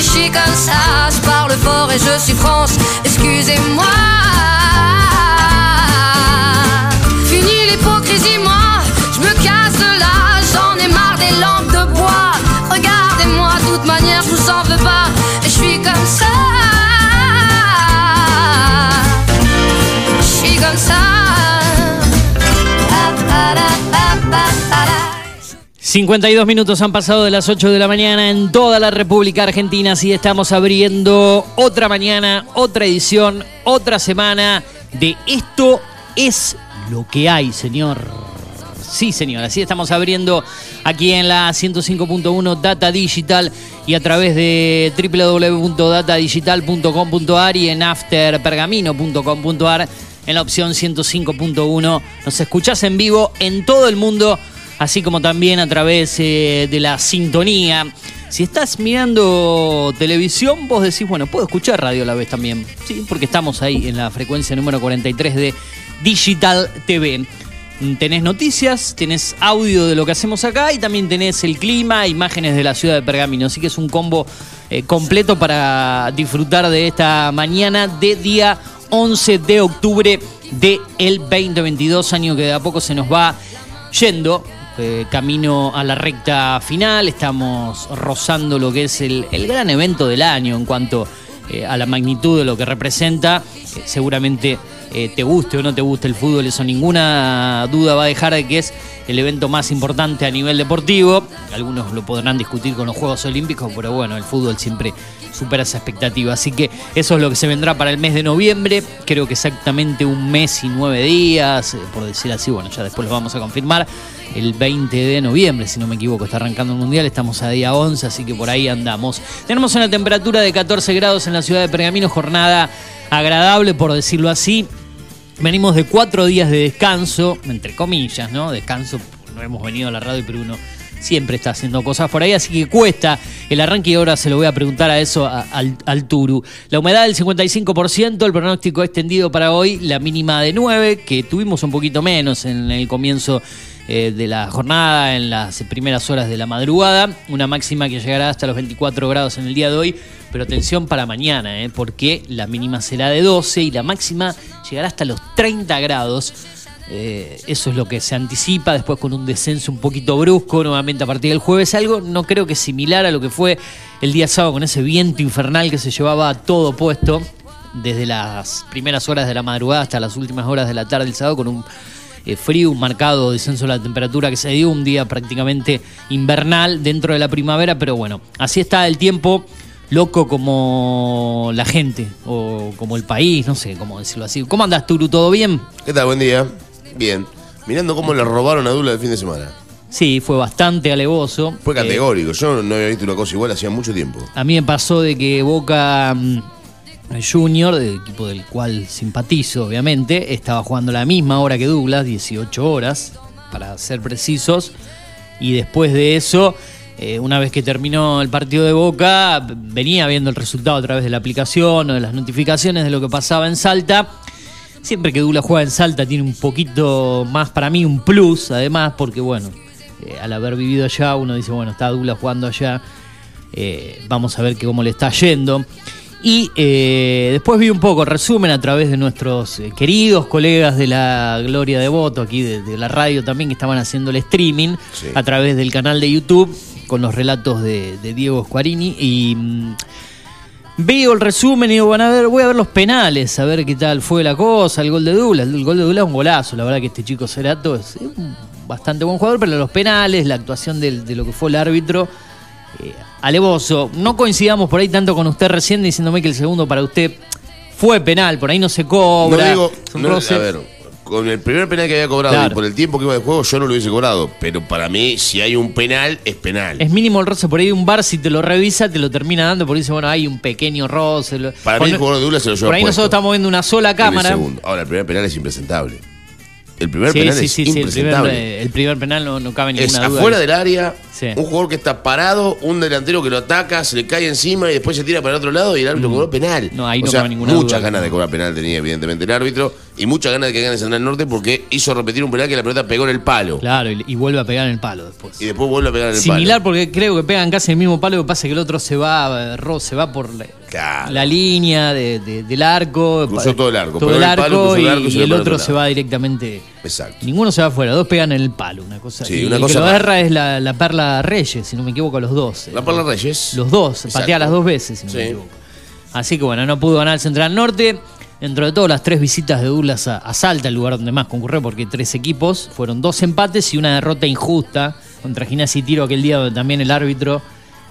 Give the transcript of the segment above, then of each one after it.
je suis comme ça. Je parle fort et je suis France, excusez-moi. Fini l'hypocrisie, moi, je me casse de là. J'en ai marre des lampes de bois. Regardez-moi, de toute manière, je vous en 52 minutos han pasado de las 8 de la mañana en toda la República Argentina, así estamos abriendo otra mañana, otra edición, otra semana de Esto es lo que hay, señor. Sí, señor, así estamos abriendo aquí en la 105.1 Data Digital y a través de www.datadigital.com.ar y en afterpergamino.com.ar en la opción 105.1. Nos escuchás en vivo en todo el mundo así como también a través eh, de la sintonía. Si estás mirando televisión, vos decís, bueno, puedo escuchar radio a la vez también, ¿sí? Porque estamos ahí en la frecuencia número 43 de Digital TV. Tenés noticias, tenés audio de lo que hacemos acá y también tenés el clima, imágenes de la ciudad de Pergamino. Así que es un combo eh, completo para disfrutar de esta mañana de día 11 de octubre del 2022, año que de a poco se nos va yendo eh, camino a la recta final, estamos rozando lo que es el, gran evento del año en cuanto eh, a la magnitud de lo que representa. Eh, seguramente te guste o no te guste el fútbol, eso ninguna duda va a dejar de que es el evento más importante a nivel deportivo. Algunos lo podrán discutir con los Juegos Olímpicos, pero bueno, el fútbol siempre supera esa expectativa. Así que eso es lo que se vendrá para el mes de noviembre. Creo que exactamente un mes y nueve días, por decir así. Bueno, ya después lo vamos a confirmar el 20 de noviembre, si no me equivoco, está arrancando el Mundial, estamos a día 11, así que por ahí andamos. Tenemos una temperatura de 14 grados en la ciudad de Pergamino, jornada agradable, por decirlo así. Venimos de cuatro días de descanso, entre comillas, ¿no? Descanso, no hemos venido a la radio, pero uno siempre está haciendo cosas por ahí, así que cuesta el arranque y ahora se lo voy a preguntar a eso al, al, Turu. La humedad del 55%, el pronóstico extendido para hoy, la mínima de 9, que tuvimos un poquito menos en el comienzo eh, de la jornada, en las primeras horas de la madrugada, una máxima que llegará hasta los 24 grados en el día de hoy, pero atención para mañana, eh, porque la mínima será de 12 y la máxima llegará hasta los 30 grados. Eh, eso es lo que se anticipa, después con un descenso un poquito brusco nuevamente a partir del jueves, algo no creo que similar a lo que fue el día sábado con ese viento infernal que se llevaba todo puesto desde las primeras horas de la madrugada hasta las últimas horas de la tarde del sábado con un eh, frío, un marcado descenso de la temperatura que se dio, un día prácticamente invernal dentro de la primavera, pero bueno, así está el tiempo loco como la gente o como el país, no sé cómo decirlo así. ¿Cómo andas, Turu? ¿Todo bien? ¿Qué tal? Buen día. Bien. Mirando cómo le robaron a Dula el fin de semana. Sí, fue bastante alevoso. Fue categórico. Yo no había visto una cosa igual hacía mucho tiempo. A mí me pasó de que Boca mm, Junior, del equipo del cual simpatizo, obviamente, estaba jugando la misma hora que Douglas, 18 horas, para ser precisos. Y después de eso, eh, una vez que terminó el partido de Boca, venía viendo el resultado a través de la aplicación o de las notificaciones de lo que pasaba en Salta. Siempre que Douglas juega en Salta tiene un poquito más para mí un plus, además, porque bueno, eh, al haber vivido allá uno dice, bueno, está Douglas jugando allá, eh, vamos a ver que cómo le está yendo. Y eh, después vi un poco resumen a través de nuestros eh, queridos colegas de la Gloria de Voto, aquí de, de, la radio también, que estaban haciendo el streaming Sí. a través del canal de YouTube. con los relatos de, de Diego Squarini. Y mm, veo el resumen y digo, van a ver, voy a ver los penales, a ver qué tal fue la cosa, el gol de Douglas. El gol de Douglas es un golazo, la verdad que este chico Cerato es un bastante buen jugador, pero los penales, la actuación del- de, lo que fue el árbitro, eh, alevoso. No coincidamos por ahí tanto con usted recién diciéndome que el segundo para usted fue penal, por ahí no se No cobra. digo, es un no, a ver, con el primer penal que había cobrado Claro. y por el tiempo que iba de juego, yo no lo hubiese cobrado. Pero para mí, si hay un penal, es penal. Es mínimo el roce, por ahí un bar si te lo revisa, te lo termina dando, por ahí dice, bueno, hay un pequeño roce. Para por mí, el no- jugador de Douglas se lo lleva Por ahí puesto nosotros estamos viendo una sola el cámara. Ahora, el primer penal es impresentable. El primer Sí, penal sí, es sí, sí, el primer, impresentable. el primer penal no, no cabe es ninguna duda. afuera del área, un jugador que está parado, un delantero que lo ataca, se le cae encima y después se tira para el otro lado y el árbitro cobró penal. Mm. No, ahí o no sea, cabe ninguna muchas duda. ganas de cobrar penal tenía evidentemente el árbitro y muchas ganas de que gane Central Norte porque hizo repetir un penal que la pelota pegó en el palo Claro, y, y vuelve a pegar en el palo después. y después vuelve a pegar en el Similar palo. porque creo que pegan casi el mismo palo, lo que pasa es que el otro se va, eh, Ro, se va por la, Claro. la línea de- de- del arco. Cruzó todo el arco, Todo el en el palo, arco el y, arco el otro se va directamente. Exacto. Ninguno se va afuera, dos pegan en el palo, una cosa. Sí, y una el cosa que lo rara. erra es la, la Perla Reyes, si no me equivoco, los dos. La Perla Reyes. Los dos, Exacto. patea las dos veces, si no me equivoco. Así que bueno, no pudo ganar el Central Norte. Dentro de todo, las tres visitas de Douglas a, a Salta, el lugar donde más concurrió, porque tres equipos, fueron dos empates y una derrota injusta contra Gimnasia y Tiro aquel día donde también el árbitro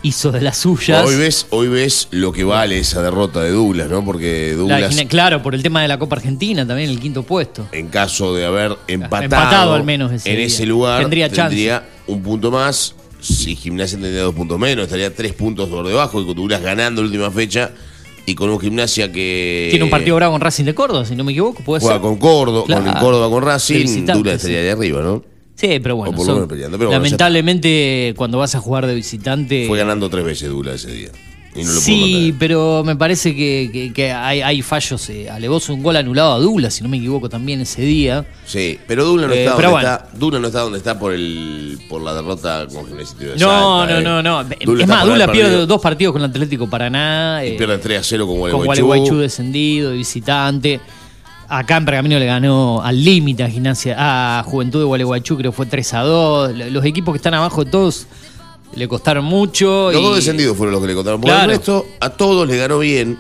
hizo de las suyas. Hoy ves, hoy ves lo que vale esa derrota de Douglas, ¿no? Porque La Douglas, claro, por el tema de la Copa Argentina, también el quinto puesto. en caso de haber empatado, Empatado al menos ese en día. ese lugar, Tendría tendría, un punto más. Si Gimnasia tendría dos puntos menos, estaría tres puntos por debajo y con Douglas ganando la última fecha y con un Gimnasia que Tiene un partido bravo con Racing de Córdoba, si no me equivoco, puede juega ser. con Córdoba, con. Córdoba con Racing, visitante, Douglas sí. estaría de arriba, ¿no? Sí, pero bueno, son- peleando, pero lamentablemente cuando vas a jugar de visitante... Fue ganando tres veces Douglas ese día. Y no lo pudo sí, pero me parece que, que- que hay, hay fallos. Eh, un gol anulado a Douglas, si no me equivoco, también ese día. Sí, pero Douglas no Eh, está pero donde bueno. está. Douglas no está donde está por el por la derrota con de No, Salta, no, eh. no, no. Es más, Douglas pierde dos partidos con el Atlético Paraná. Y eh, pierde 3 a 0 con con Gualeguaychú. Gualeguaychú descendido, de visitante. Acá en Pergamino le ganó al límite a Gimnasia, a Juventud de Gualeguaychú, creo que fue 3 a 2. Los equipos que están abajo de todos le costaron mucho. Los y- dos descendidos fueron los que le contaron. Por Claro. el resto, a todos le ganó bien.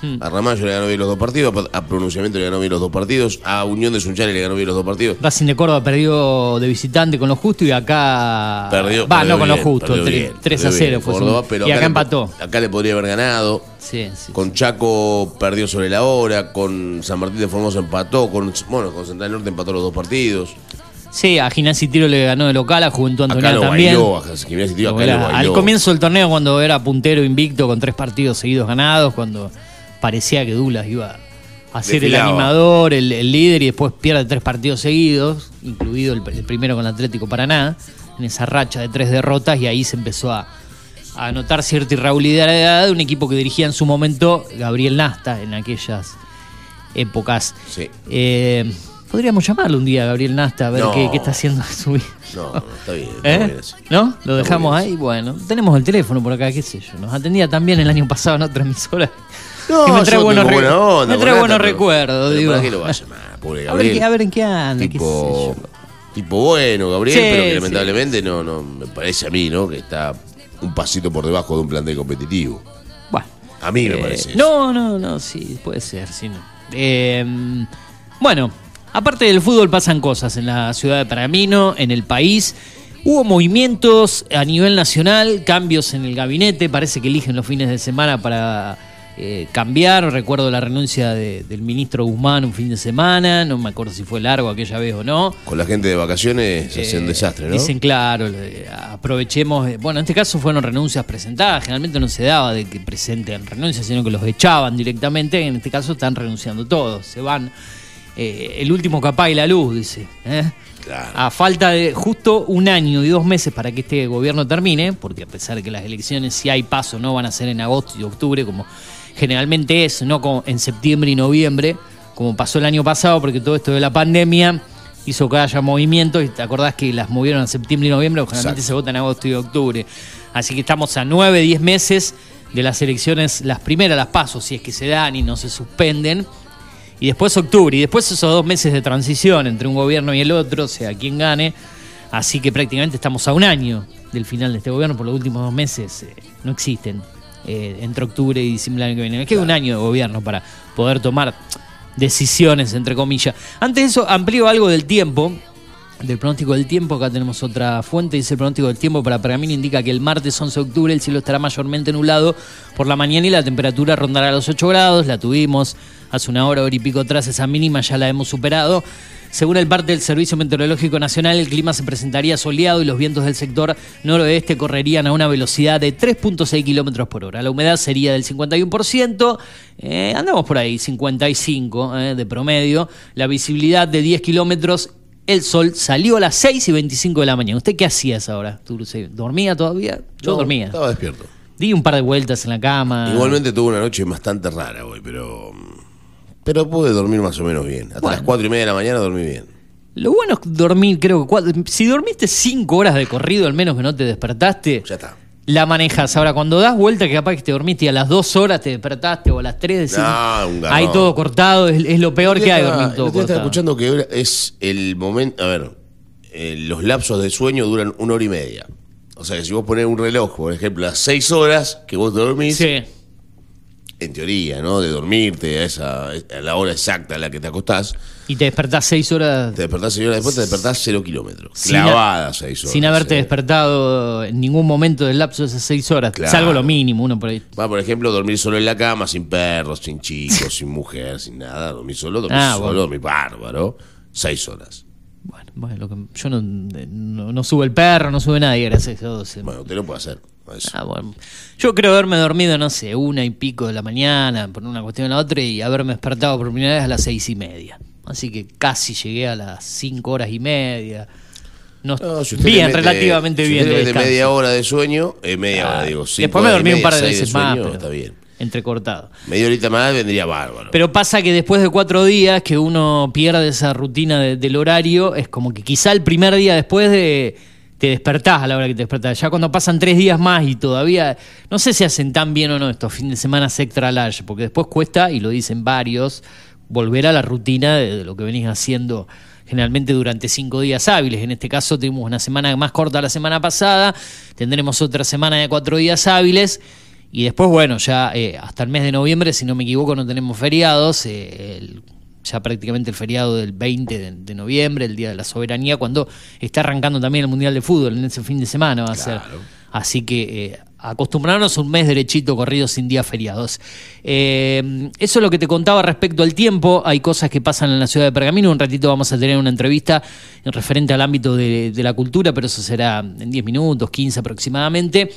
Hmm. A Ramallo le ganó bien los dos partidos, a Pronunciamiento le ganó bien los dos partidos, a Unión de Sunchales le ganó bien los dos partidos. Racing de Córdoba perdió de visitante con lo justo y acá. Perdió, Va, perdió no con lo justo. perdió 3, bien, 3 a perdió 0 bien fue Córdoba, pero Y acá empató. acá le podría haber ganado. Sí, sí. Con Chaco perdió sobre la hora, con San Martín de Formosa empató, con bueno, con Central Norte empató los dos partidos. Sí, a Gimnasia y Tiro le ganó de local, a Juventud Acá Antoniana lo también. bailó, a Gimnasia y Tiro acá al comienzo del torneo, cuando era puntero invicto con tres partidos seguidos ganados, cuando parecía que Douglas iba a ser el animador, el, el líder, y después pierde tres partidos seguidos, incluido el, el primero con Atlético Paraná, en esa racha de tres derrotas, y ahí se empezó a, a notar cierta irregularidad de un equipo que dirigía en su momento Gabriel Nasta en aquellas épocas. Sí. Eh, podríamos llamarlo un día a Gabriel Nasta a ver No. qué, qué está haciendo en su vida. No, no, está bien. está ¿Eh? bien así. ¿No? Lo dejamos ahí. Bueno, tenemos el teléfono por acá, qué sé yo. Nos atendía también el año pasado en otra emisora. No, que me trae buenos, onda me trae buenos recuerdos. pero digo. ¿Para qué lo va a llamar? Pobre A ver, Gabriel. a ver en qué anda, qué sé tipo, yo. tipo bueno, Gabriel, Sí, pero que sí. lamentablemente no, no, me parece a mí, ¿no? Que está un pasito por debajo de un plantel competitivo. Bueno. A mí me Eh, parece. eso. No, no, no, sí, puede ser, sí. no. Eh, bueno, aparte del fútbol pasan cosas en la ciudad de Paramino, en el país. Hubo movimientos a nivel nacional, cambios en el gabinete, parece que eligen los fines de semana para eh, cambiar. Recuerdo la renuncia de- del ministro Guzmán un fin de semana, no me acuerdo si fue largo aquella vez o no. Con la gente de vacaciones se hace un Eh, desastre, ¿no? Dicen, claro, aprovechemos. eh, Bueno, en este caso fueron renuncias presentadas. Generalmente no se daba de que presenten renuncias, sino que los echaban directamente. En este caso están renunciando todos. Se van. Eh, el último que apague la luz, dice. ¿eh? Claro. A falta de justo un año y dos meses para que este gobierno termine, porque a pesar de que las elecciones, si hay paso, no van a ser en agosto y octubre, como generalmente es, no como en septiembre y noviembre, como pasó el año pasado, porque todo esto de la pandemia hizo que haya movimientos, y te acordás que las movieron a septiembre y noviembre, porque generalmente Exacto. se vota en agosto y octubre. Así que estamos a nueve, diez meses de las elecciones, las primeras, las pasos, si es que se dan y no se suspenden. Y después octubre, y después esos dos meses de transición entre un gobierno y el otro, sea quien gane. Así que prácticamente estamos a un año del final de este gobierno, por los últimos dos meses, eh, no existen. Eh, entre octubre y diciembre del año que viene. Me queda un año de gobierno para poder tomar decisiones, entre comillas. Antes de eso, amplío algo del tiempo, del pronóstico del tiempo. Acá tenemos otra fuente. Dice el pronóstico del tiempo para Pergamino indica que el martes 11 de octubre el cielo estará mayormente nublado por la mañana y la temperatura rondará los 8 grados. La tuvimos hace una hora, hora y pico atrás. Esa mínima ya la hemos superado. Según el parte del Servicio Meteorológico Nacional, el clima se presentaría soleado y los vientos del sector noroeste correrían a una velocidad de 3.6 kilómetros por hora. La humedad sería del 51%, eh, andamos por ahí, 55 eh, de promedio. La visibilidad de 10 kilómetros el sol salió a las 6 y 25 de la mañana. ¿Usted qué hacía esa hora? ¿Dormía todavía? Yo No, dormía. Estaba despierto. Di un par de vueltas en la cama. Igualmente tuve una noche bastante rara hoy, pero. Pero pude dormir más o menos bien. Hasta las cuatro y media de la mañana dormí bien. Lo bueno es dormir, creo que cuatro- si dormiste 5 horas de corrido, al menos que no te despertaste, Ya está. La manejas. Ahora, cuando das vuelta, que capaz que te dormiste y a las 2 horas te despertaste o a las 3, decís, No, un garrón. hay todo cortado, es, es lo peor que hay dormir todo cortado. escuchando que es el momento. A ver, eh, los lapsos de sueño duran una hora y media. O sea que si vos ponés un reloj, por ejemplo, a seis horas que vos te dormís, Sí. en teoría, ¿no? De dormirte a, esa, a la hora exacta a la que te acostás, Y te despertás 6 horas te despertás seis horas después, te despertás cero kilómetros. Sin a- Clavadas seis horas. sin haberte eh. despertado en ningún momento del lapso de esas 6 horas. Claro. Salvo lo mínimo, uno por ahí. Va, por ejemplo, dormir solo en la cama, sin perros, sin chicos, sin mujer, sin nada. Dormir solo, dormir Ah, solo, bueno. dormir bárbaro. Seis horas. Bueno, bueno, lo que- yo no, no, no sube el perro, no sube nadie, gracias a Dios. Bueno, usted lo puede hacer. Ah, bueno. Yo creo haberme dormido, no sé, una y pico de la mañana, por una cuestión o la otra, y haberme despertado por primera vez a las seis y media. Así que casi llegué a las cinco horas y media. No, No, si bien, mete- relativamente si bien. de descanso. media hora de sueño, eh, media Ah, hora, digo. cinco Después me dormí un par de veces más, sueño, pero está bien. entrecortado. Media horita más vendría bárbaro. Pero pasa que después de cuatro días que uno pierde esa rutina de- del horario, es como que quizá el primer día después de te despertás a la hora que te despertás. Ya cuando pasan tres días más y todavía, no sé si hacen tan bien o no estos fines de semana extra large, porque después cuesta, y lo dicen varios, volver a la rutina de, de lo que venís haciendo generalmente durante cinco días hábiles. En este caso tuvimos una semana más corta la semana pasada, tendremos otra semana de cuatro días hábiles. Y después, bueno, ya eh, hasta el mes de noviembre, si no me equivoco, no tenemos feriados. eh, el- ya prácticamente el feriado del 20 de, de noviembre, el Día de la Soberanía, cuando está arrancando también el Mundial de Fútbol en ese fin de semana va a ser. Así que eh, acostumbrarnos un mes derechito corrido sin días feriados. Eh, eso es lo que te contaba respecto al tiempo. Hay cosas que pasan en la ciudad de Pergamino. Un ratito vamos a tener una entrevista en referente al ámbito de, de la cultura, pero eso será en 10 minutos, 15 aproximadamente.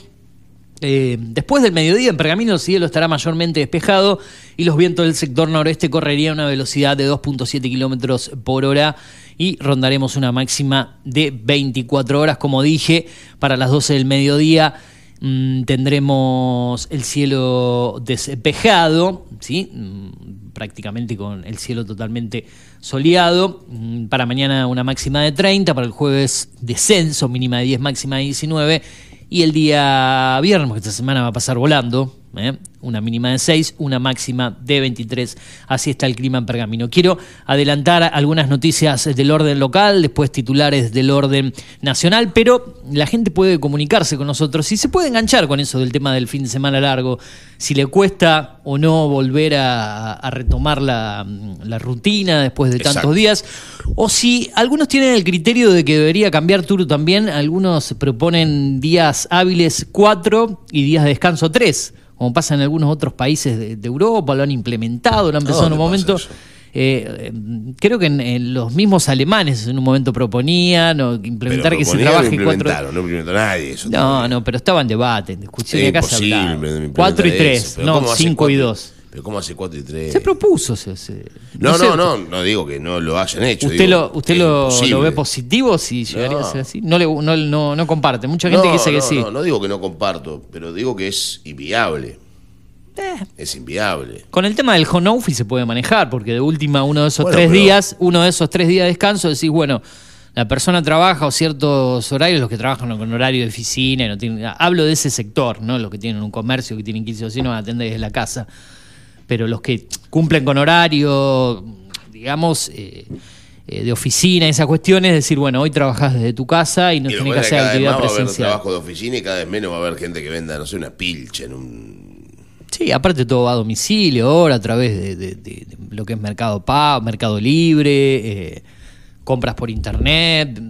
Eh, después del mediodía en Pergamino el cielo estará mayormente despejado y los vientos del sector noreste correrían a una velocidad de 2.7 kilómetros por hora y rondaremos una máxima de 24 horas, como dije, para las 12 del mediodía. Mm, tendremos el cielo despejado, ¿sí? Mm, prácticamente con el cielo totalmente soleado. Mm, Para mañana una máxima de 30, para el jueves descenso, mínima de 10, máxima de 19. Y el día viernes, porque esta semana va a pasar volando, ¿eh? una mínima de 6, una máxima de 23. Así está el clima en Pergamino. Quiero adelantar algunas noticias del orden local, después titulares del orden nacional, pero la gente puede comunicarse con nosotros y se puede enganchar con eso del tema del fin de semana largo, si le cuesta o no volver a, a retomar la, la rutina después de tantos días, o si algunos tienen el criterio de que debería cambiar turno también, algunos proponen días hábiles 4 y días de descanso 3, como pasa en algunos otros países de, de Europa, lo han implementado, lo han empezado en un ¿Dónde pasa momento. eh, eh, creo que en, en los mismos alemanes en un momento proponían o implementar que se trabaje lo cuatro. no implementó nadie eso. No, no, pero estaba en debate, en discusión. acá se hablaba. 4 y eso, 3, pero no ¿cómo hace 5 y cuatro? 2. Pero ¿cómo hace 4 y 3? Se propuso. Se, se- No, sé, no, no, no digo que no lo hayan hecho. ¿Usted, digo, lo, usted lo, ve positivo si llegaría a ser así? No, le, no, no, no comparte. Mucha gente no, dice que sí. No, no digo que no comparto, pero digo que es inviable. Eh. Es inviable. Con el tema del home office se puede manejar, porque de última uno de esos Bueno, tres días, uno de esos tres días de descanso, decís, bueno, la persona trabaja o ciertos horarios, los que trabajan con horario de oficina, y no tienen, hablo de ese sector, ¿no? Los que tienen un comercio, que tienen 15 vecinos, atender desde la casa. Pero los que cumplen con horario, digamos, eh, eh, de oficina, esas cuestiones, decir, bueno, hoy trabajás desde tu casa y no tenés que hacer cada vez actividad más va a haber presencial. trabajo de oficina y cada vez menos va a haber gente que venda, no sé, una pilcha en un... Sí, aparte todo va a domicilio ahora a través de, de- de- de lo que es Mercado Pago, Mercado Libre, eh, compras por internet.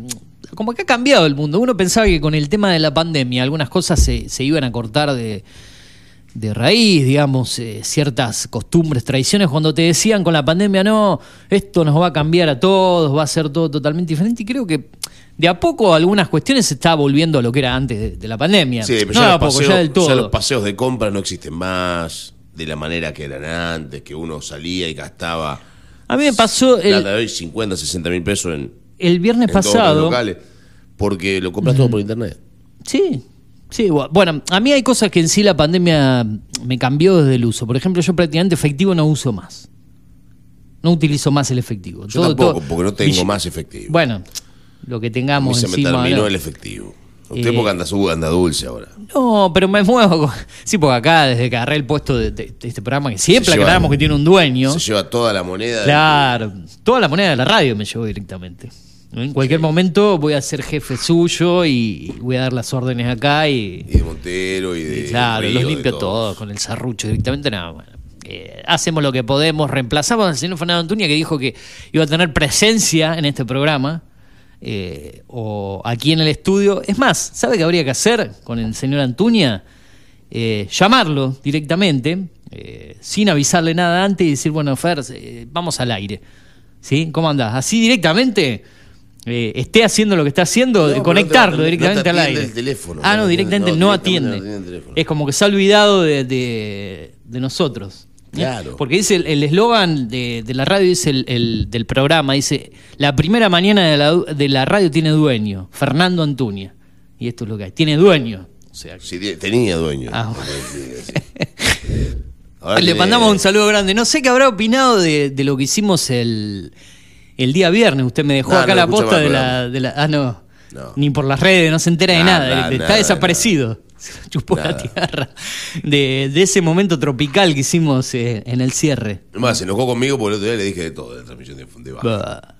Como que ha cambiado el mundo. Uno pensaba que con el tema de la pandemia algunas cosas se, se iban a cortar de, de raíz, digamos, eh, ciertas costumbres, tradiciones, cuando te decían con la pandemia, no, esto nos va a cambiar a todos, va a ser todo totalmente diferente. Y creo que de a poco algunas cuestiones se está volviendo a lo que era antes de, de la pandemia. Sí, pero no ya, a los poco, paseos, ya del todo. ya los paseos de compra no existen más de la manera que eran antes, que uno salía y gastaba... A mí me pasó el, de hoy 50, 60 mil pesos en, el viernes en todos los pasado. locales, porque lo compras todo por internet. Sí, sí. bu- Bueno, a mí hay cosas que en sí la pandemia me cambió desde el uso. Por ejemplo, yo prácticamente efectivo no uso más. No utilizo más el efectivo. Yo Todo- tampoco, todo- porque no tengo y- más efectivo. Bueno, lo que a mí tengamos se me terminó el efectivo. Usted Eh, porque anda, su- anda dulce ahora. No, pero me muevo. con- Sí, porque acá, desde que agarré el puesto de, de- de este programa, que siempre aclaramos que tiene un dueño. Se lleva toda la moneda. del- Claro, toda la moneda de la radio me llevó directamente. En cualquier momento voy a ser jefe suyo y voy a dar las órdenes acá y, Y de Montero y de. claro, Río, los limpio todos. con el serrucho directamente. Nada, bueno. Eh, hacemos lo que podemos, reemplazamos al señor Fernando Antuña que dijo que iba a tener presencia en este programa eh, o aquí en el estudio. Es más, ¿sabe qué habría que hacer con el señor Antuña? Eh, llamarlo directamente, eh, sin avisarle nada antes y decir, bueno, Fer, eh, vamos al aire. ¿Sí? ¿Cómo andás? Así directamente, eh, esté haciendo lo que está haciendo, No, conectarlo no te- no te directamente al aire. el teléfono, ah, no, directamente no, directamente atiende. Es como que se ha olvidado de, de- de nosotros. ¿eh? Claro. Porque dice el eslogan de, de la radio, dice el, el- del programa, dice, la primera mañana de la, de la radio tiene dueño, Fernando Antuña. Y esto es lo que hay, tiene dueño. O sea, Sí, te- tenía dueño. Ah, Le tiene- mandamos un saludo grande. No sé qué habrá opinado de, de lo que hicimos el, el día viernes. Usted me dejó No, acá no la posta de la, de la- Ah, no. No. Ni por las redes, no se entera de Nada. Está nada, desaparecido. Se lo Chupó la Nada. tierra. De, de ese momento tropical que hicimos eh, en el cierre. Más, se enojó conmigo porque el otro día le dije de todo de la transmisión de, de Baja.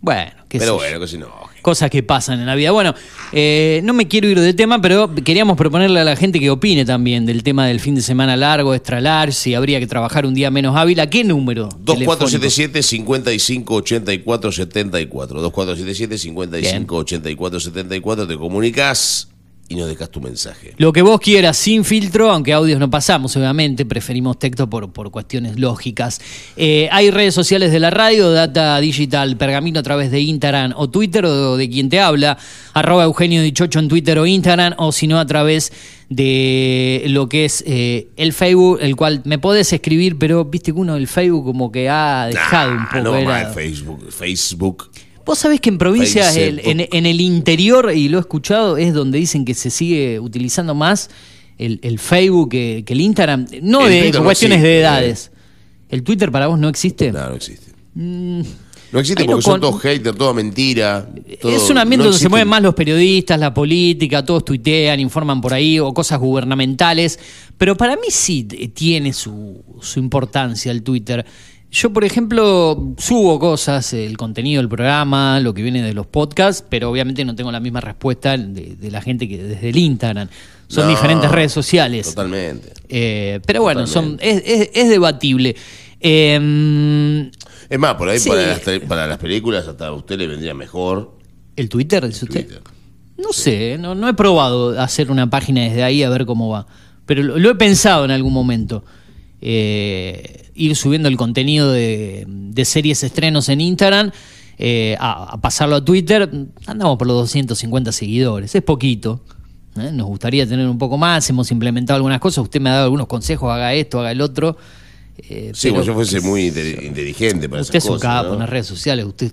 Bueno, qué sé Pero yo. bueno, que se enoje. Cosas que pasan en la vida. Bueno, eh, no me quiero ir de tema, pero queríamos proponerle a la gente que opine también del tema del fin de semana largo, extra large, si habría que trabajar un día menos hábil. ¿A qué número? telefónico? 2477-5584-74. 2477-5584-74. Te comunicas y nos dejas tu mensaje. Lo que vos quieras, sin filtro, aunque audios no pasamos, obviamente, preferimos texto por, por cuestiones lógicas. Eh, hay redes sociales de la radio, Data Digital, Pergamino a través de Instagram o Twitter, o de quien te habla, arroba Eugenio Dichocho en Twitter o Instagram, o si no a través de lo que es eh, el Facebook, el cual me podés escribir, pero viste que uno el Facebook como que ha dejado un Ah, poco no, más. Facebook. Facebook. Vos sabés que en provincias, el- en, en el interior, y lo he escuchado, es donde dicen que se sigue utilizando más el, el Facebook que, que el Instagram. No El de Twitter no cuestiones de existe, edades. ¿El Twitter para vos no existe? No, no existe. No existe no porque son con- todos haters, toda mentira. todo- es un ambiente no donde se mueven más los periodistas, la política, todos tuitean, informan por ahí, o cosas gubernamentales. Pero para mí sí tiene su, su importancia el Twitter. Yo, por ejemplo, subo cosas, el contenido del programa, lo que viene de los podcasts, pero obviamente no tengo la misma respuesta de, de la gente que desde el Instagram. Son No, diferentes redes sociales. Totalmente. Eh, pero bueno, son, es, es- es debatible. Eh, Es más, por ahí Sí. para, las, te- para las películas hasta a usted le vendría mejor ¿El Twitter, dice usted? Twitter. No sé, no, no he probado hacer una página desde ahí a ver cómo va. Pero lo, lo he pensado en algún momento. Eh, ir subiendo el contenido de, de series estrenos en Instagram, eh, a, a pasarlo a Twitter. Andamos por los 250 seguidores, es poquito. ¿eh? Nos gustaría tener un poco más, hemos implementado algunas cosas. Usted me ha dado algunos consejos, haga esto, haga el otro. Eh, Sí, como yo fuese muy inteligente para Usted esas es un cosas. capo ¿no? en las redes sociales, usted,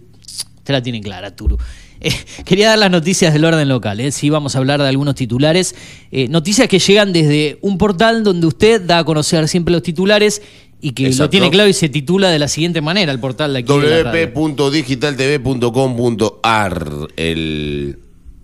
usted la tiene clara, Turu. Eh, quería dar las noticias del orden local, ¿eh? sí vamos a hablar de algunos titulares. Eh, noticias que llegan desde un portal donde usted da a conocer siempre los titulares y que lo tiene claro y se titula de la siguiente manera, el portal de aquí wp.digitaltv.com.ar El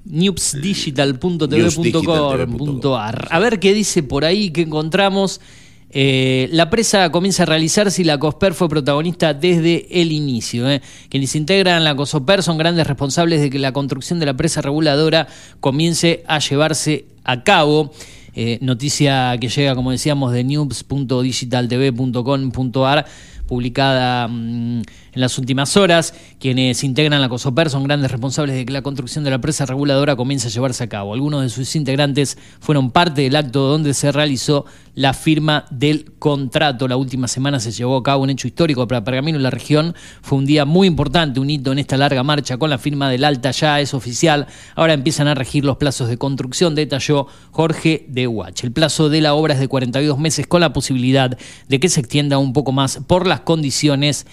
newsdigital.tv.com.ar A ver qué dice por ahí, qué encontramos. Eh, la presa comienza a realizarse y la COSPER fue protagonista desde el inicio. ¿eh? Quienes integran la COSOPER son grandes responsables de que la construcción de la presa reguladora comience a llevarse a cabo. Eh, noticia que llega, como decíamos, de news.digitaltv.com.ar publicada mm, en las últimas horas. Quienes integran la COSOPER son grandes responsables de que la construcción de la presa reguladora comience a llevarse a cabo. Algunos de sus integrantes fueron parte del acto donde se realizó la firma del contrato. La última semana se llevó a cabo un hecho histórico para Pergamino y la región. Fue un día muy importante, un hito en esta larga marcha con la firma del alta ya es oficial. Ahora empiezan a regir los plazos de construcción, detalló Jorge de Huach. El plazo de la obra es de 42 meses con la posibilidad de que se extienda un poco más por las condiciones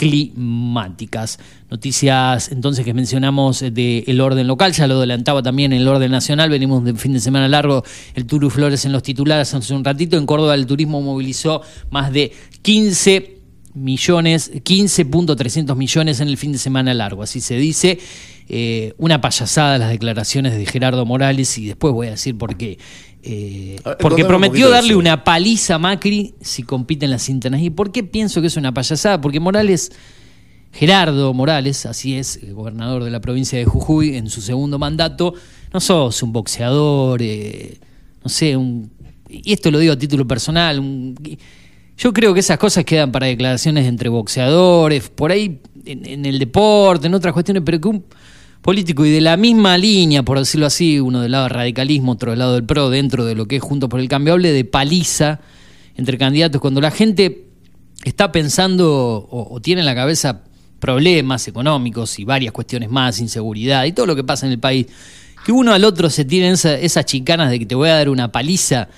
climáticas. Noticias entonces que mencionamos del orden local, ya lo adelantaba también el orden nacional, venimos de fin de semana largo, el Turu Flores en los titulares hace un ratito, en Córdoba el turismo movilizó más de 15 millones, 15.300 millones en el fin de semana largo, así se dice. Eh, una payasada las declaraciones de Gerardo Morales y después voy a decir por qué. Eh, porque prometió darle una paliza a Macri si compite en las internas. ¿Y por qué pienso que es una payasada? Porque Morales, Gerardo Morales, así es, gobernador de la provincia de Jujuy, en su segundo mandato, no sos un boxeador, eh, no sé, un, y esto lo digo a título personal, yo creo que esas cosas quedan para declaraciones entre boxeadores, por ahí en, el deporte, en otras cuestiones, pero que un político y de la misma línea, por decirlo así, uno del lado del radicalismo, otro del lado del PRO, dentro de lo que es Junto por el Cambio, hable de paliza entre candidatos, cuando la gente está pensando o, tiene en la cabeza problemas económicos y varias cuestiones más, inseguridad y todo lo que pasa en el país, que uno al otro se tienen esas chicanas de que te voy a dar una paliza,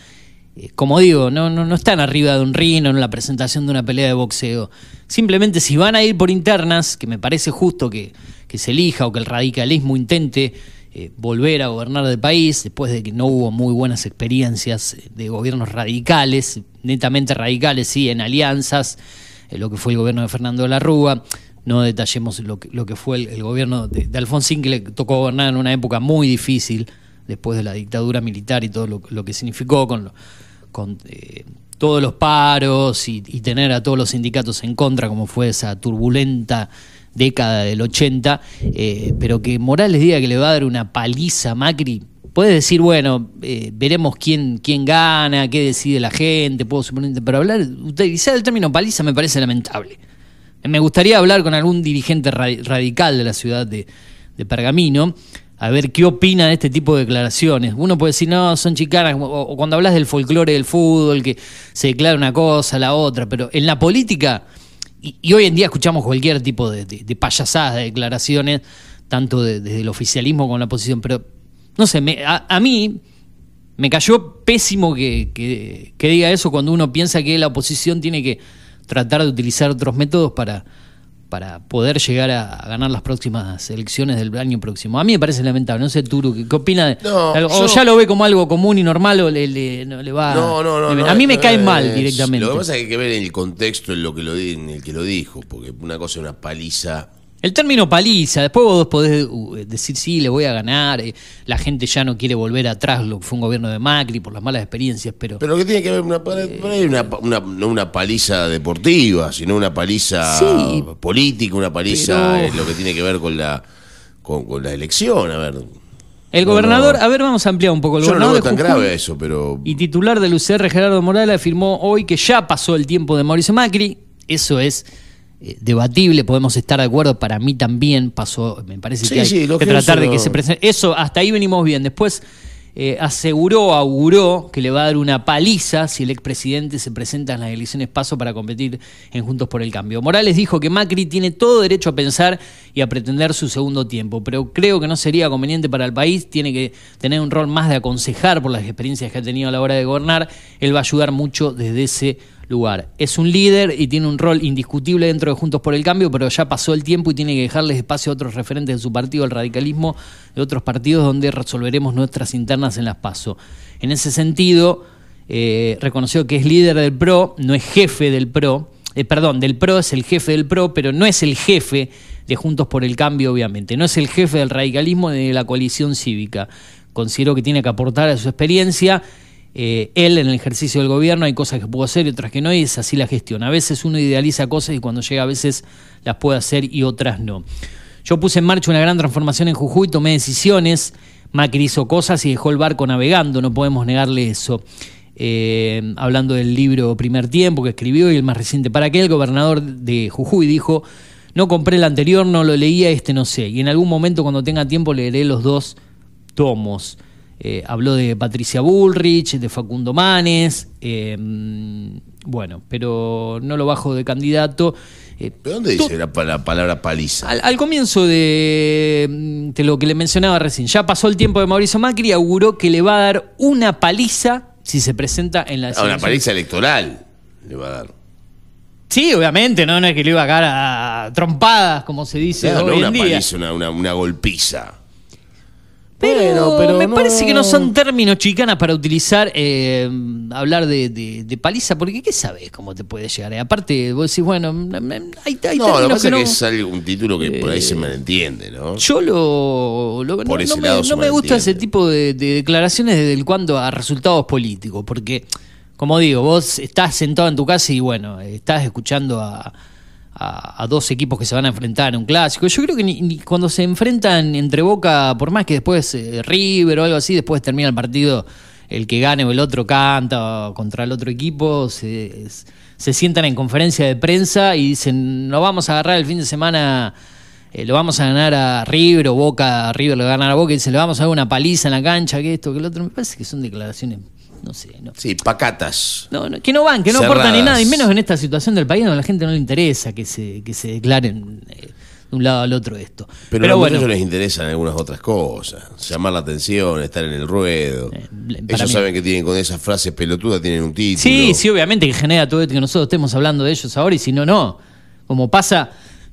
eh, como digo, no, no, no están arriba de un rino en la presentación de una pelea de boxeo. Simplemente si van a ir por internas, que me parece justo que que se elija o que el radicalismo intente eh, volver a gobernar el país después de que no hubo muy buenas experiencias de gobiernos radicales, netamente radicales, sí, en alianzas, eh, lo que fue el gobierno de Fernando de la Rúa. No detallemos lo que, lo que fue el, gobierno de, Alfonsín, que le tocó gobernar en una época muy difícil, después de la dictadura militar y todo lo, que significó con, con eh, todos los paros y, tener a todos los sindicatos en contra, como fue esa turbulenta década del 80, eh, pero que Morales diga que le va a dar una paliza a Macri, puede decir, bueno, eh, veremos quién, quién gana, qué decide la gente, puedo suponer, pero hablar, utilizar el término paliza me parece lamentable. Me gustaría hablar con algún dirigente radical de la ciudad de, Pergamino, a ver qué opina de este tipo de declaraciones. Uno puede decir, no, son chicanas, o cuando hablas del folclore del fútbol, que se declara una cosa, la otra, pero en la política y, hoy en día escuchamos cualquier tipo de, payasadas, de declaraciones, tanto desde el oficialismo como la oposición, pero no sé, a, mí me cayó pésimo que, que, diga eso cuando uno piensa que la oposición tiene que tratar de utilizar otros métodos para, para poder llegar a, ganar las próximas elecciones del año próximo. A mí me parece lamentable. No sé, Turu, ¿qué, opina? De, o ya lo ve como algo común y normal o le, le, va. No, no, no. a mí me cae mal directamente. Lo que pasa es que hay que ver el contexto en, lo que lo, en el que lo dijo, porque una cosa es una paliza el término paliza, después vos podés uh, decir sí, le voy a ganar, eh, la gente ya no quiere volver atrás, lo que fue un gobierno de Macri por las malas experiencias, pero... Pero que tiene que ver una, una, no una paliza deportiva, sino una paliza política, una paliza en lo que tiene que ver con la, con, la elección, a ver... El gobernador, a ver, vamos a ampliar un poco. El Yo gobernador no lo tan grave eso, pero. Y titular del UCR, Gerardo Morales, afirmó hoy que ya pasó el tiempo de Mauricio Macri. Eso es eh, debatible, podemos estar de acuerdo, para mí también pasó, me parece que hay que tratar de que se presente. Eso, hasta ahí venimos bien. Después eh, aseguró, auguró que le va a dar una paliza si el expresidente se presenta en las elecciones paso para competir en Juntos por el Cambio. Morales dijo que Macri tiene todo derecho a pensar y a pretender su segundo tiempo, pero creo que no sería conveniente para el país, tiene que tener un rol más de aconsejar por las experiencias que ha tenido a la hora de gobernar, él va a ayudar mucho desde ese lugar. Es un líder y tiene un rol indiscutible dentro de Juntos por el Cambio, pero ya pasó el tiempo y tiene que dejarles espacio a otros referentes de su partido, el radicalismo, de otros partidos donde resolveremos nuestras internas en las PASO. En ese sentido, eh, reconoció que es líder del PRO, no es jefe del PRO, eh, perdón, del PRO es el jefe del PRO, pero no es el jefe de Juntos por el Cambio, obviamente, no es el jefe del radicalismo ni de la coalición cívica. Considero que tiene que aportar a su experiencia eh, él en el ejercicio del gobierno hay cosas que pudo hacer y otras que no, y es así la gestión. A veces uno idealiza cosas y cuando llega a veces las puede hacer y otras no. Yo puse en marcha una gran transformación en Jujuy, tomé decisiones, Macri hizo cosas y dejó el barco navegando, no podemos negarle eso. Eh, hablando del libro Primer Tiempo que escribió y el más reciente. ¿Para qué el gobernador de Jujuy dijo, no compré el anterior, no lo leía, este no sé. Y en algún momento cuando tenga tiempo leeré los dos tomos. Eh, habló de Patricia Bullrich, de Facundo Manes, eh, bueno, pero no lo bajo de candidato. ¿De dónde dice la, palabra paliza? Al, comienzo de, de, lo que le mencionaba recién, ya pasó el tiempo de Mauricio Macri y auguró que le va a dar una paliza si se presenta en la... Ah, una paliza electoral le va a dar. Sí, obviamente, no, no es que le iba a caer a trompadas, como se dice hoy una en día. Paliza, una, una, golpiza. Pero, pero me parece que no son términos chicanas para utilizar, eh, hablar de, de, paliza, porque ¿qué sabes cómo te puede llegar? aparte, vos decís, bueno, hay, hay no, lo que pasa es que es un título que por ahí se me entiende, ¿no? Yo lo. no, me, no me gusta ese tipo de, declaraciones desde el cuando a resultados políticos, porque, como digo, vos estás sentado en tu casa y, bueno, estás escuchando a a, dos equipos que se van a enfrentar en un clásico. Yo creo que ni, cuando se enfrentan entre Boca, por más que después eh, River o algo así, después termina el partido, el que gane o el otro canta contra el otro equipo, se, se sientan en conferencia de prensa y dicen, nos vamos a agarrar el fin de semana. Eh, lo vamos a ganar a River o Boca, a River lo va a ganar a Boca y dice, le vamos a dar una paliza en la cancha, que esto, que el otro. Me parece que son declaraciones no sé. No. Sí, pacatas. No, que no van, que no aportan ni nada, y menos en esta situación del país donde a la gente no le interesa que se, que se declaren eh, de un lado al otro esto. Pero, a ellos les interesan algunas otras cosas, llamar la atención, estar en el ruedo. Eh, ellos saben que tienen con esas frases pelotudas, tienen un título. Sí, sí, obviamente que genera todo esto que nosotros estemos hablando de ellos ahora, y si no, no. Como pasa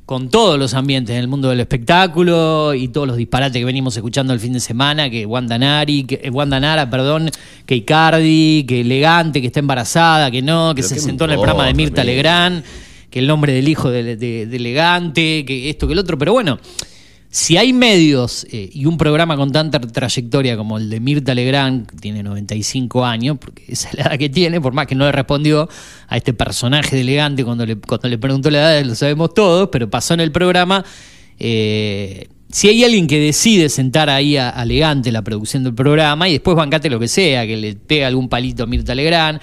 con todos los ambientes en el mundo del espectáculo y todos los disparates que venimos escuchando el fin de semana, que Wanda, Nari, que, eh, Wanda Nara, perdón, que Icardi, que Elegante, que está embarazada, que no, que se sentó en el programa de Mirta Legrand, que el nombre del hijo de, de Elegante, que esto, que el otro, pero bueno, si hay medios eh, y un programa con tanta trayectoria como el de Mirta Legrand, que tiene 95 años, porque esa es la edad que tiene, por más que no le respondió a este personaje de elegante cuando le, cuando le preguntó la edad, lo sabemos todos, pero pasó en el programa. Eh, si hay alguien que decide sentar ahí a, a, Elegante la producción del programa y después bancate lo que sea, que le pega algún palito a Mirta Legrand,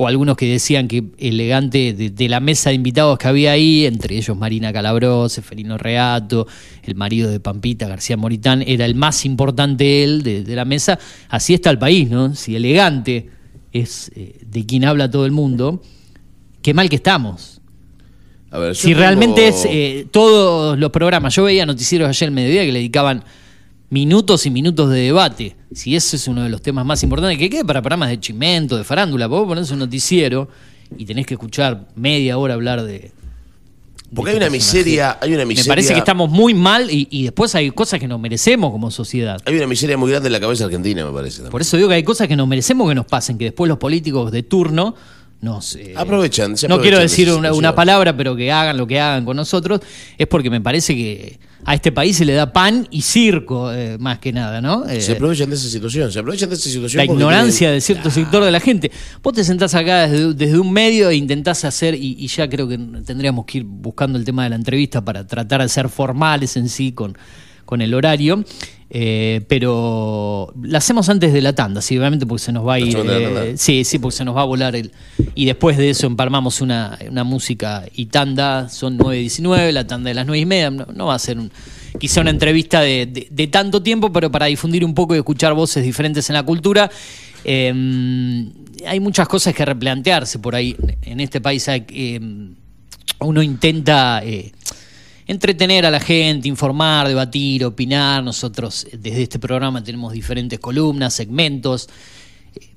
o algunos que decían que elegante de, la mesa de invitados que había ahí, entre ellos Marina Calabro, Seferino Reato, el marido de Pampita, García Moritán, era el más importante él de, la mesa. Así está el país, ¿no? Si elegante es eh, de quien habla todo el mundo, qué mal que estamos. si realmente es eh, todos los programas, yo veía noticieros ayer el mediodía que le dedicaban minutos y minutos de debate. Si ese es uno de los temas más importantes, que quede para programas de chimento, de farándula, vos ponés un noticiero y tenés que escuchar media hora hablar de. Porque hay una miseria, hay una miseria. Me parece que estamos muy mal y, después hay cosas que nos merecemos como sociedad. Hay una miseria muy grande en la cabeza argentina, me parece. Por eso digo que hay cosas que nos merecemos que nos pasen, que después los políticos de turno nos eh, aprovechan, no quiero decir una, palabra, pero que hagan lo que hagan con nosotros, es porque me parece que a este país se le da pan y circo, eh, más que nada, ¿no? se eh, aprovechan de esa situación, se aprovechan de esa situación. La ignorancia de cierto sector de la gente. Vos te sentás acá desde, un medio e intentás hacer, y, ya creo que tendríamos que ir buscando el tema de la entrevista para tratar de ser formales en sí con, con el horario. Eh, pero la hacemos antes de la tanda, sí, obviamente porque se nos va a ir. Eh, sí, sí, porque se nos va a volar el. Y después de eso empalmamos una, una música y tanda, son 9.19, la tanda de las 9 y media. No, va a ser un, quizá una entrevista de, de, tanto tiempo, pero para difundir un poco y escuchar voces diferentes en la cultura. Em, hay muchas cosas que replantearse por ahí. En este país hay, em, uno intenta. Entretener a la gente, informar, debatir, opinar. Nosotros eh, desde este programa tenemos diferentes columnas, segmentos, eh,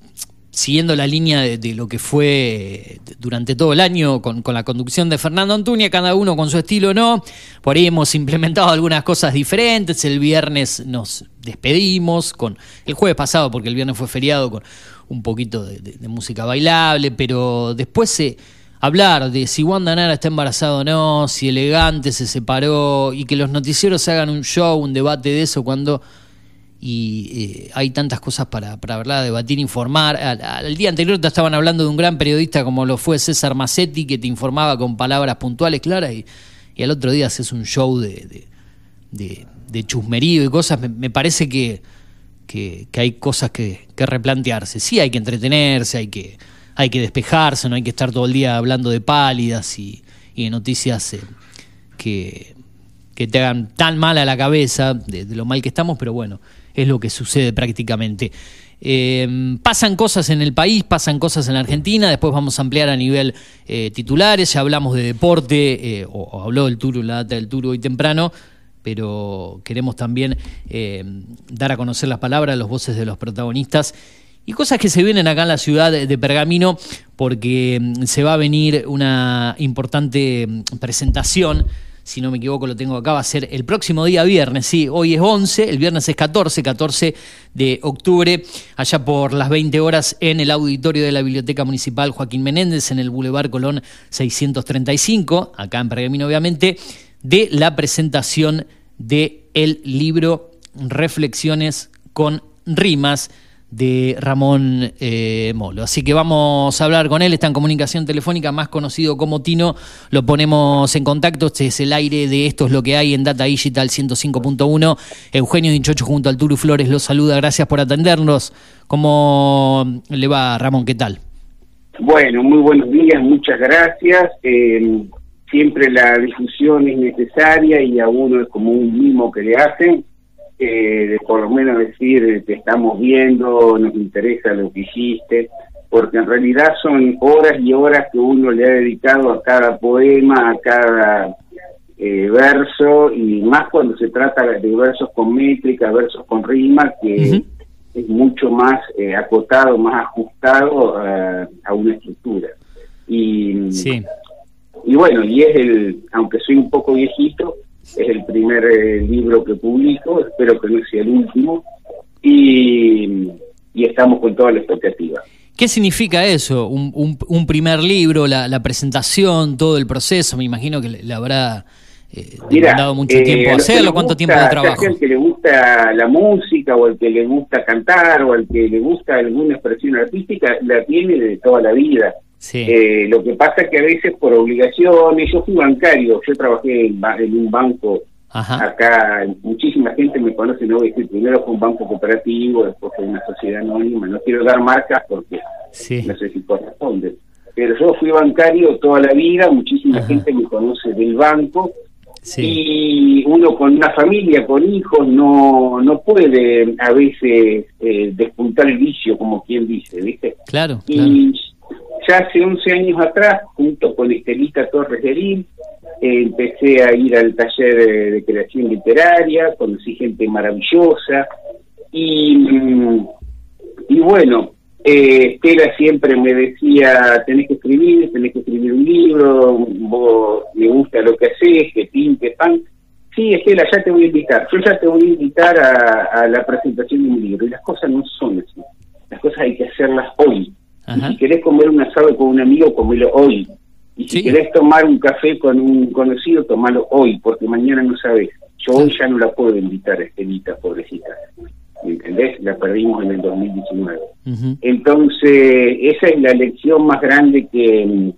siguiendo la línea de, lo que fue eh, durante todo el año con, la conducción de Fernando Antuña, cada uno con su estilo no. Por ahí hemos implementado algunas cosas diferentes. El viernes nos despedimos con el jueves pasado, porque el viernes fue feriado, con un poquito de, de música bailable, pero después se hablar de si Wanda Nara está embarazada o no, si Elegante se separó y que los noticieros hagan un show, un debate de eso cuando y eh, hay tantas cosas para, para debatir, informar. Al, día anterior te estaban hablando de un gran periodista como lo fue César Massetti, que te informaba con palabras puntuales, claras, y, y al otro día haces un show de, de, chusmerío y cosas. Me, parece que, que, hay cosas que, que, replantearse. Sí, hay que entretenerse, hay que, hay que despejarse, no hay que estar todo el día hablando de pálidas y, y de noticias eh, que, te hagan tan mal a la cabeza de lo mal que estamos, pero bueno es lo que sucede prácticamente. Eh, pasan cosas en el país, pasan cosas en la Argentina, después vamos a ampliar a nivel eh, titulares, ya hablamos de deporte, eh, o, habló del Turo, la data del Turo hoy temprano, pero queremos también dar a conocer las palabras, las voces de los protagonistas y cosas que se vienen acá en la ciudad de Pergamino, porque mm, se va a venir una importante mm, presentación. Si no me equivoco lo tengo acá, va a ser el próximo día viernes, sí, hoy es 11, el viernes es 14, 14 de octubre, allá por las 20 horas en el auditorio de la Biblioteca Municipal Joaquín Menéndez, en el Boulevard Colón 635, acá en Pergamino obviamente, de la presentación de libro Reflexiones con rimas de Ramón eh, Molo. Así que vamos a hablar con él, está en comunicación telefónica, más conocido como Tino, lo ponemos en contacto, este es el aire de esto es lo que hay en Data Digital 105.1. Eugenio Dinchocho junto al Turu Flores lo saluda, gracias por atendernos. ¿Cómo le va Ramón? ¿Qué tal? Bueno, muy buenos días, muchas gracias. Eh, siempre la difusión es necesaria y a uno es como un mimo que le hacen de por lo menos decir, te estamos viendo, nos interesa lo que hiciste, porque en realidad son horas y horas que uno le ha dedicado a cada poema, a cada eh, verso, y más cuando se trata de versos con métrica, versos con rima, que es mucho más eh, acotado, más ajustado eh, a una estructura. Y, sí. y bueno, y es el, aunque soy un poco viejito, es el primer eh, libro que publico, espero que no sea el último, y, estamos con toda la expectativa. ¿Qué significa eso? Un, un, primer libro, la, presentación, todo el proceso, me imagino que le, habrá eh, dado mucho eh, tiempo hacerlo, ¿cuánto tiempo de trabajo? Al que le gusta la música o al que le gusta cantar o al que le gusta alguna expresión artística, la tiene de toda la vida. Eh, lo que pasa es que a veces por obligaciones, yo fui bancario, yo trabajé en, un banco acá, muchísima gente me conoce, no voy a decir, primero fue un banco cooperativo, después fue una sociedad anónima, no quiero dar marcas porque no sé si corresponde, pero yo fui bancario toda la vida, muchísima gente me conoce del banco, Y uno con una familia, con hijos, no, no puede a veces eh, despuntar el vicio, como quien dice, ¿viste? Claro. Y ya hace 11 años atrás, junto con Estelita Torres de empecé a ir al taller de, creación literaria, conocí gente maravillosa y, y bueno, eh, Estela siempre me decía, tenés que escribir, tenés que escribir un libro, vos me gusta lo que haces, que pinte, pan. Sí, Estela, ya te voy a invitar. Yo ya te voy a invitar a la presentación de un libro. Y las cosas no son así. Las cosas hay que hacerlas hoy si querés comer un asado con un amigo, comelo hoy. Y si querés tomar un café con un conocido, tomalo hoy, porque mañana no sabes. Yo hoy ya no la puedo invitar a Estelita, pobrecita. ¿Me entendés? La perdimos en el 2019. Entonces, esa es la lección más grande que,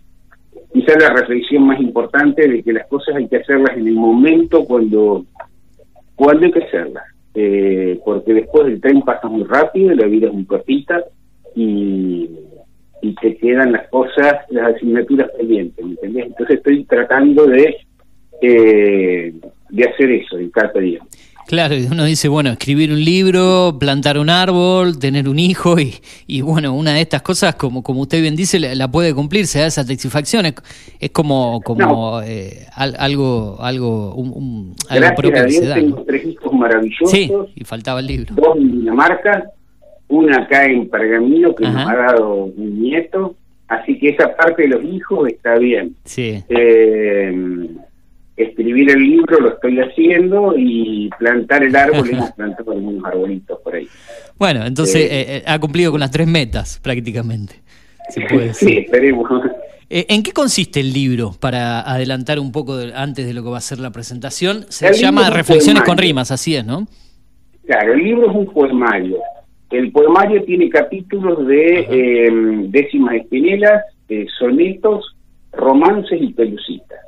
quizás la reflexión más importante de que las cosas hay que hacerlas en el momento cuando, cuando hay que hacerlas. Eh, porque después el tren pasa muy rápido, la vida es muy cortita y y te quedan las cosas, las asignaturas pendientes, ¿me entendés? Entonces estoy tratando de, eh, de hacer eso en cada día. Claro, uno dice, bueno, escribir un libro, plantar un árbol, tener un hijo y, y bueno, una de estas cosas, como, como usted bien dice, la, puede cumplir, se da esa satisfacción, es, como, como eh, algo, algo, un, algo propio que se da. Tengo tres hijos maravillosos. Sí, y faltaba el libro. Dos en Dinamarca, una acá en Pergamino que nos ha dado un nieto, así que esa parte de los hijos está bien. Sí. Eh, escribir el libro lo estoy haciendo y plantar el árbol, hemos plantado algunos arbolitos por ahí. Bueno, entonces eh, eh, ha cumplido con las tres metas prácticamente. Sí, esperemos. ¿En qué consiste el libro? Para adelantar un poco antes de lo que va a ser la presentación. Se llama Reflexiones con rimas, así es, ¿no? Claro, el libro es un poemario. El poemario tiene capítulos de em, décimas espinelas, eh, sonetos, romances y pelucitas.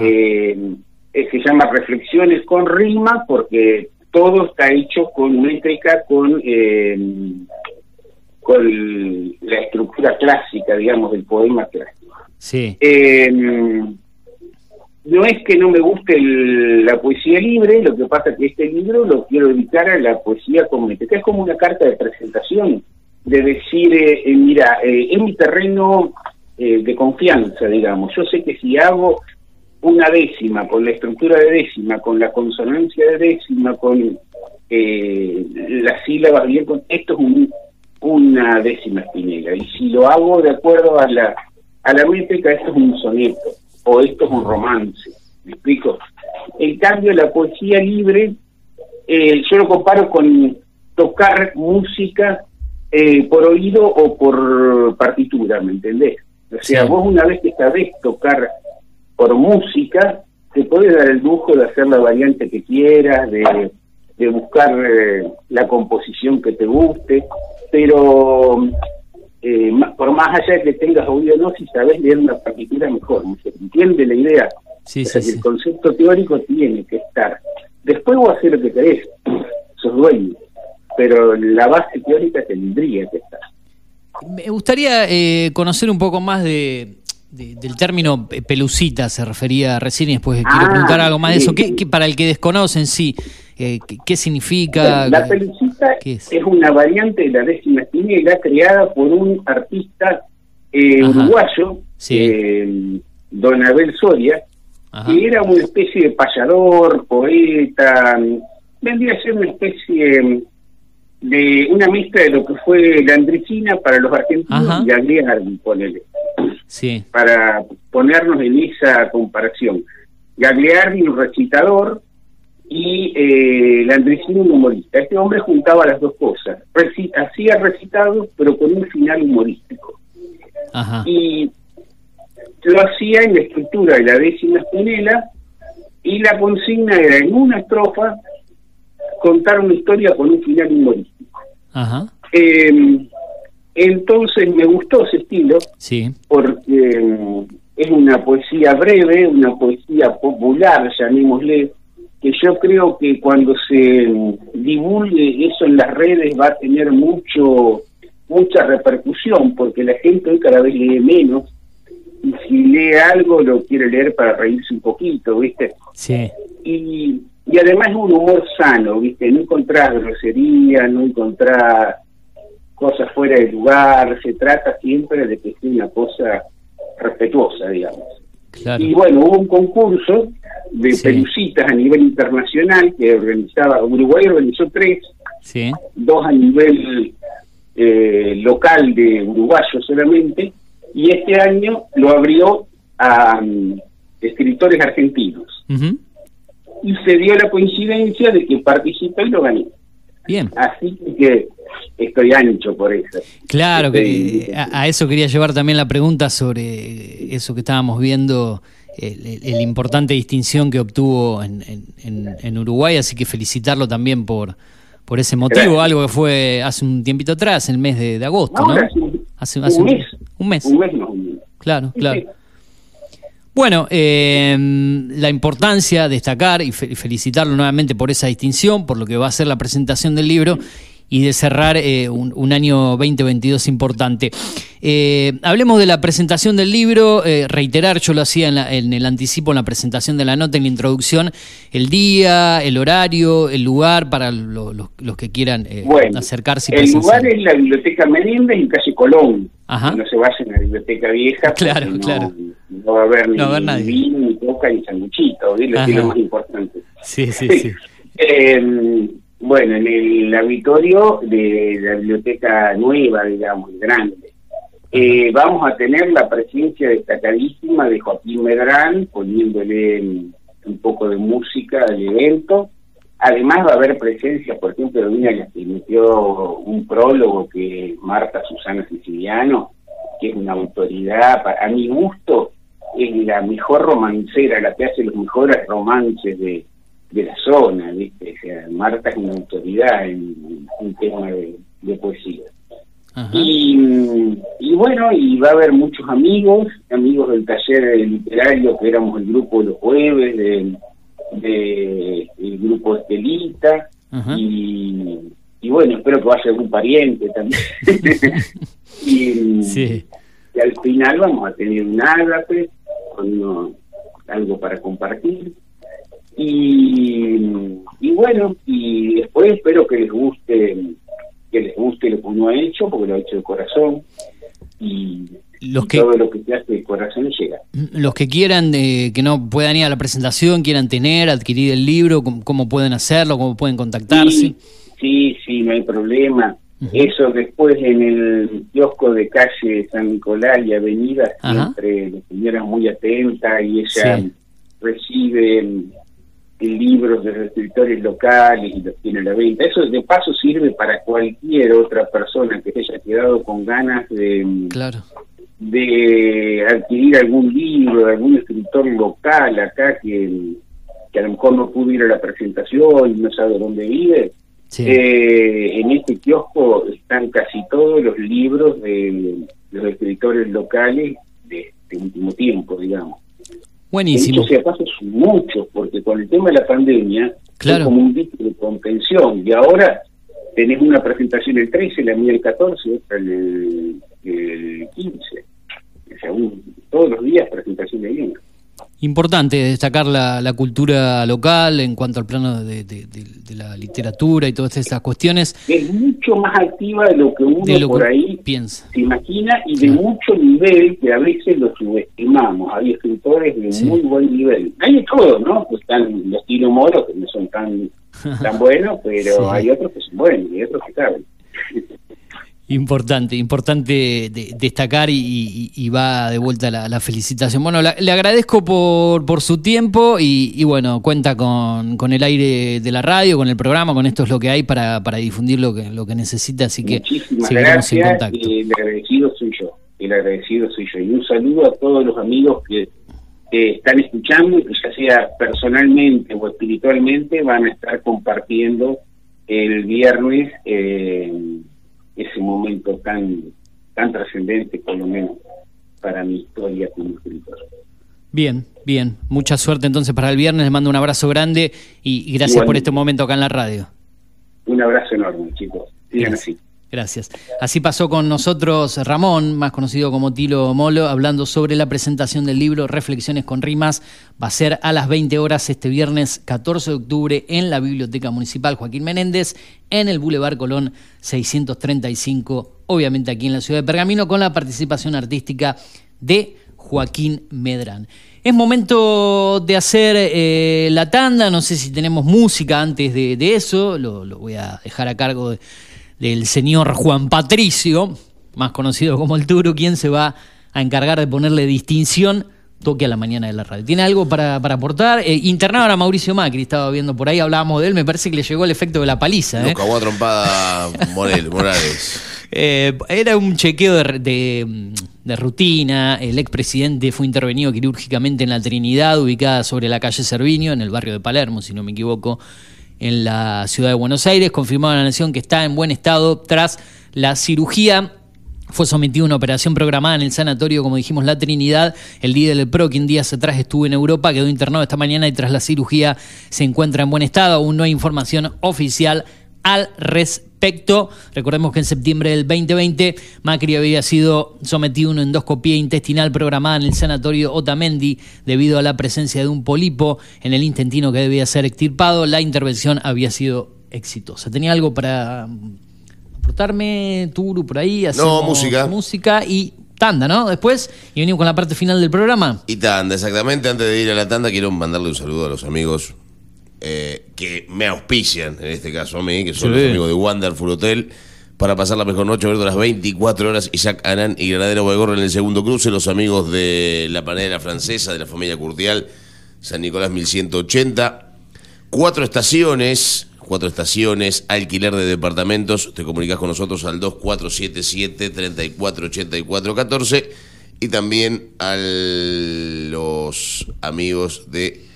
Em, se llama Reflexiones con rima porque todo está hecho con métrica, con, em, con la estructura clásica, digamos, del poema clásico. Sí no es que no me guste la poesía libre, lo que pasa es que este libro lo quiero dedicar a la poesía comunitaria. Es como una carta de presentación, de decir, eh, eh, mira, eh, es mi terreno de confianza, digamos. Yo sé que si hago una décima, con la estructura de décima, con la consonancia de décima, con las sílabas bien, con, esto es una décima espinela. Y si lo hago de acuerdo a la, a la métrica, esto es un soneto o esto es un romance. ¿Me explico? En cambio, la poesía libre, eh, yo lo comparo con tocar música eh, por oído o por partitura, ¿me entendés? O sea, vos una vez que sabés tocar por música, te puedes dar el lujo de hacer la variante que quieras, de, de buscar eh, la composición que te guste, pero eh, por más allá de que tengas oído no, si sabes leer una partitura mejor, ¿se entiende la idea? Sí, sí, El concepto teórico tiene que estar. Después vos hacer lo que querés, sos dueño, pero la base teórica tendría que estar. Me gustaría eh, conocer un poco más de, del término pelucita, se refería recién y después quiero ah, preguntar algo más de eso. ¿Qué, para el que desconocen, sí, eh, ¿qué, significa? la pelucita es? una variante de la décima espinela creada por un artista eh, uruguayo, eh, Don Abel Soria, que era una especie de payador, poeta, vendría a ser una especie de una mezcla de lo que fue la andricina para los argentinos y Gagliardi, ponele. Sí. Para ponernos en esa comparación. Gagliardi, un recitador, y eh, Landricino un humorista. Este hombre juntaba las dos cosas, hacía recitados pero con un final humorístico. Y lo hacía en la estructura de la décima espinela y la consigna era en una estrofa contar una historia con un final humorístico. Em, entonces me gustó ese estilo sí. porque em, es una poesía breve, una poesía popular, llamémosle, que yo creo que cuando se divulgue eso en las redes va a tener mucho mucha repercusión porque la gente hoy cada vez lee menos y si lee algo lo quiere leer para reírse un poquito, ¿viste? Sí. Y, y además es un humor sano, ¿viste? No encontrar grosería, no encontrar cosas fuera de lugar, se trata siempre de que sea una cosa respetuosa, digamos. Y bueno, hubo un concurso de pelucitas a nivel internacional que organizaba, Uruguay organizó tres, dos a nivel eh, local de uruguayo solamente, y este año lo abrió a mm, escritores argentinos. Y se dio la coincidencia de que participó y lo ganó. Bien. Así que estoy ancho por eso. Claro, que a, eso quería llevar también la pregunta sobre eso que estábamos viendo, la importante distinción que obtuvo en, en, Uruguay, así que felicitarlo también por, por ese motivo, algo que fue hace un tiempito atrás, el mes de, agosto, ¿no? Hace, un, mes. Un mes. Claro, claro. Bueno, eh, la importancia, destacar y felicitarlo nuevamente por esa distinción, por lo que va a ser la presentación del libro y de cerrar eh, un, año 2022 importante. Eh, hablemos de la presentación del libro, eh, reiterar, yo lo hacía en, el anticipo, en la presentación de la nota, en la introducción, el día, el horario, el lugar para los que quieran acercarse. Y el lugar es la Biblioteca Menéndez en calle Colón. No se vayan a la Biblioteca Vieja. Claro, claro. No va a haber ni, vino, ni coca, ni sanguchito, es lo más importante. Sí, sí, sí. Bueno, en el auditorio de la biblioteca nueva, digamos, grande. Eh, vamos a tener la presencia destacadísima de Joaquín Medrán, poniéndole un poco de música al evento. Además va a haber presencia, por ejemplo, de una que emitió un prólogo que Marta Susana Siciliano, que es una autoridad, a mi gusto, es la mejor romancera, la que hace los mejores romances de, de la zona, ¿viste? O sea, Marta es una autoridad en un tema de, poesía. Y, y, bueno, y va a haber muchos amigos, amigos del taller literario que éramos el grupo de los jueves, del de, el grupo Estelita, y, y, bueno, espero que vaya algún pariente también. y, y, al final vamos a tener un ágape con algo para compartir. Y, y bueno, y después espero que les guste que les guste lo que uno ha hecho, porque lo ha hecho de corazón. Y, los que, todo lo que te hace de corazón llega. Los que quieran, eh, que no puedan ir a la presentación, quieran tener, adquirir el libro, ¿cómo, pueden hacerlo? ¿Cómo pueden contactarse? Sí, sí, no hay problema. Eso después en el kiosco de calle San Nicolás y Avenida, siempre la señora muy atenta y ella recibe libros de los escritores locales y los tiene a la venta. Eso de paso sirve para cualquier otra persona que se haya quedado con ganas de, de adquirir algún libro de algún escritor local acá que, que a lo mejor no pudo ir a la presentación y no sabe dónde vive. Eh, en este kiosco están casi todos los libros de, los escritores locales de este último tiempo, digamos. Buenísimo. Dicho sea son muchos, porque con el tema de la pandemia claro. como un visto de contención. Y ahora tenés una presentación el 13, la mía el 14, otra el, el 15. O sea, todos los días presentación de libros. Importante destacar la, la, cultura local en cuanto al plano de, la literatura y todas esas cuestiones. Es mucho más activa de lo que uno por ahí piensa. se imagina y de mucho nivel que a veces lo subestimamos. Hay escritores de muy buen nivel. Hay de todo, ¿no? Pues están los Tino Moro, que no son tan, tan buenos, pero hay otros que son buenos y otros que saben. Importante, importante destacar y, va de vuelta la, felicitación. Bueno, le agradezco por, por su tiempo y, bueno, cuenta con, con, el aire de la radio, con el programa, con esto es lo que hay para, para difundir lo que, lo que necesita, así que seguiremos en contacto. Y el agradecido soy yo, el agradecido soy yo. Y un saludo a todos los amigos que están escuchando que ya sea personalmente o espiritualmente van a estar compartiendo el viernes. Eh, ese momento tan, tan trascendente, por lo menos para mi historia como escritor. Bien, bien. Mucha suerte entonces para el viernes. Les mando un abrazo grande y, gracias por este momento acá en la radio. Un abrazo enorme, chicos. Sigan así. Gracias. Así pasó con nosotros Ramón, más conocido como Tilo Molo, hablando sobre la presentación del libro Reflexiones con Rimas. Va a ser a las 20 horas este viernes 14 de octubre en la Biblioteca Municipal Joaquín Menéndez, en el Boulevard Colón 635, obviamente aquí en la ciudad de Pergamino, con la participación artística de Joaquín Medrán. Es momento de hacer eh, la tanda, no sé si tenemos música antes de, eso, lo, lo voy a dejar a cargo de del señor Juan Patricio, más conocido como el Turo, quien se va a encargar de ponerle distinción toque a la mañana de la radio. ¿Tiene algo para, aportar? Eh, internado a Mauricio Macri, estaba viendo por ahí, hablábamos de él, me parece que le llegó el efecto de la paliza. ¿eh? cagó a trompada Morales. Eh, era un chequeo de, de, rutina, el expresidente fue intervenido quirúrgicamente en la Trinidad, ubicada sobre la calle Cerviño, en el barrio de Palermo, si no me equivoco, en la ciudad de Buenos Aires. Confirmó a la Nación que está en buen estado tras la cirugía fue sometido a una operación programada en el sanatorio, como dijimos, La Trinidad. El líder del PRO, que días atrás estuvo en Europa, quedó internado esta mañana y tras la cirugía se encuentra en buen estado. Aún no hay información oficial al respecto. Recordemos que en septiembre del 2020 Macri había sido sometido a una endoscopía intestinal programada en el sanatorio Otamendi debido a la presencia de un pólipo en el intestino que debía ser extirpado. La intervención había sido exitosa. ¿Tenía algo para aportarme, Turu, por ahí? No, música. Música y tanda, ¿no? Después, y venimos con la parte final del programa. Y tanda, exactamente. Antes de ir a la tanda, quiero mandarle un saludo a los amigos eh, que me auspician, en este caso a mí, que son los amigos de Wonderful Hotel, para pasar la mejor noche abierto las 24 horas. Isaac Anán y Granadero Boegorro en el segundo cruce, los amigos de la panera francesa, de la familia Curtial, San Nicolás 1180. Cuatro estaciones, cuatro estaciones, alquiler de departamentos. Te comunicas con nosotros al 2477-348414 y también a los amigos de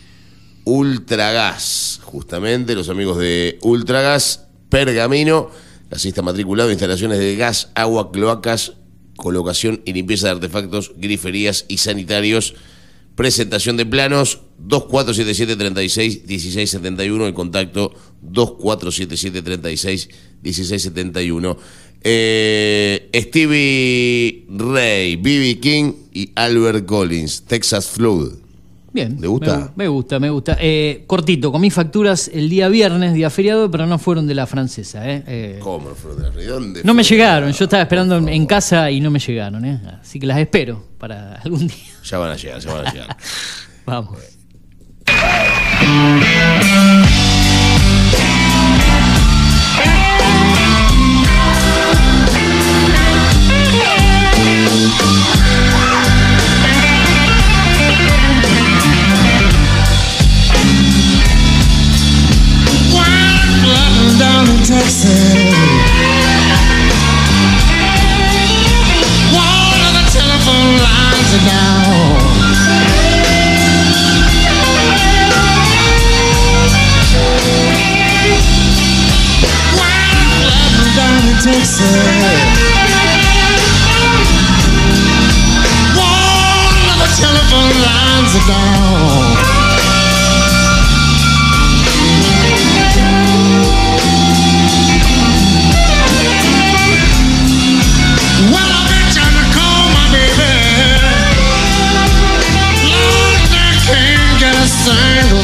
Ultragas, justamente los amigos de Ultragas, Pergamino, gasista matriculado, instalaciones de gas, agua, cloacas, colocación y limpieza de artefactos, griferías y sanitarios. Presentación de planos 2477-36-1671, el contacto 2477-36-1671. Eh, Stevie Ray, B.B. King y Albert Collins, Texas Flood. Bien. ¿Le gusta? Me, gusta, me gusta. Eh, cortito, comí facturas el día viernes, día feriado, pero no fueron de la francesa. ¿eh? eh ¿Cómo no fueron de la ¿Dónde No me llegaron, yo estaba esperando en casa y no me llegaron. ¿eh? Así que las espero para algún día. Ya van a llegar, ya van a llegar. Vamos.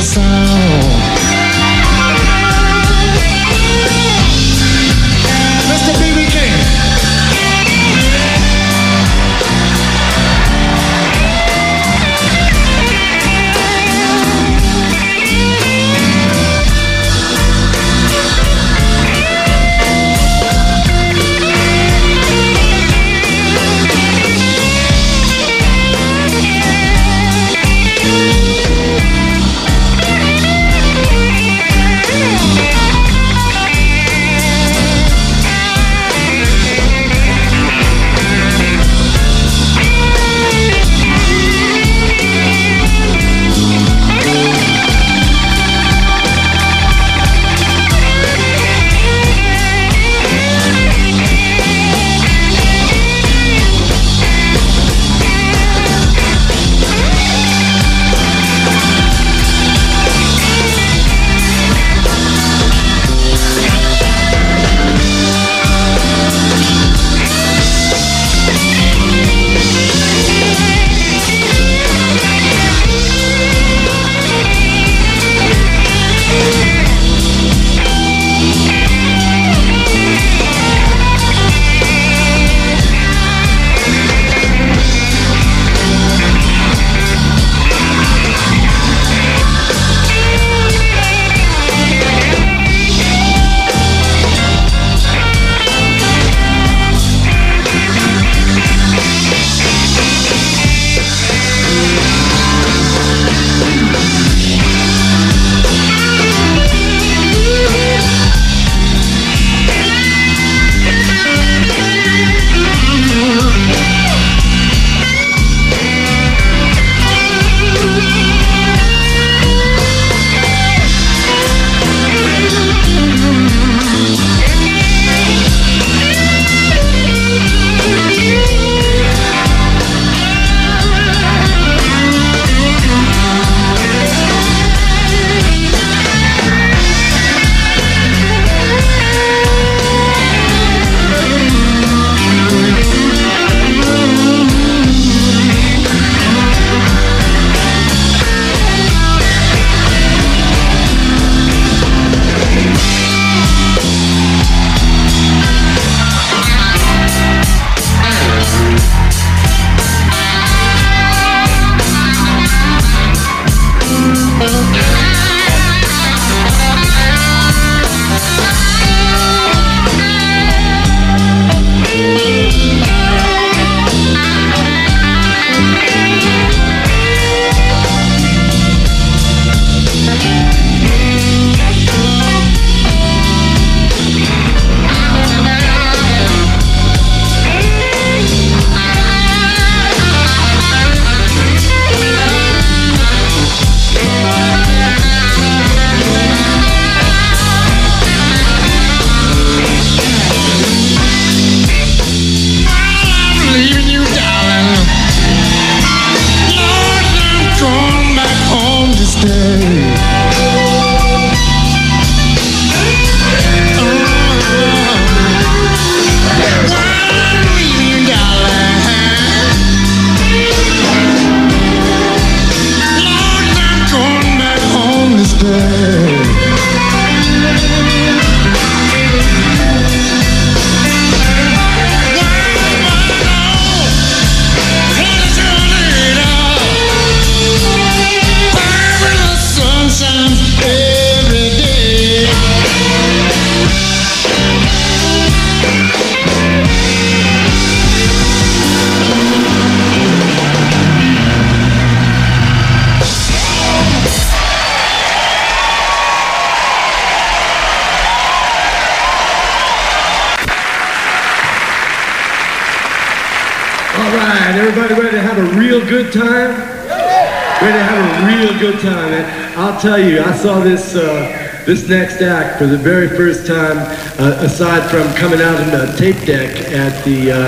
Sound. I'll tell you, I saw this uh, this next act for the very first time, uh, aside from coming out in a tape deck at the uh,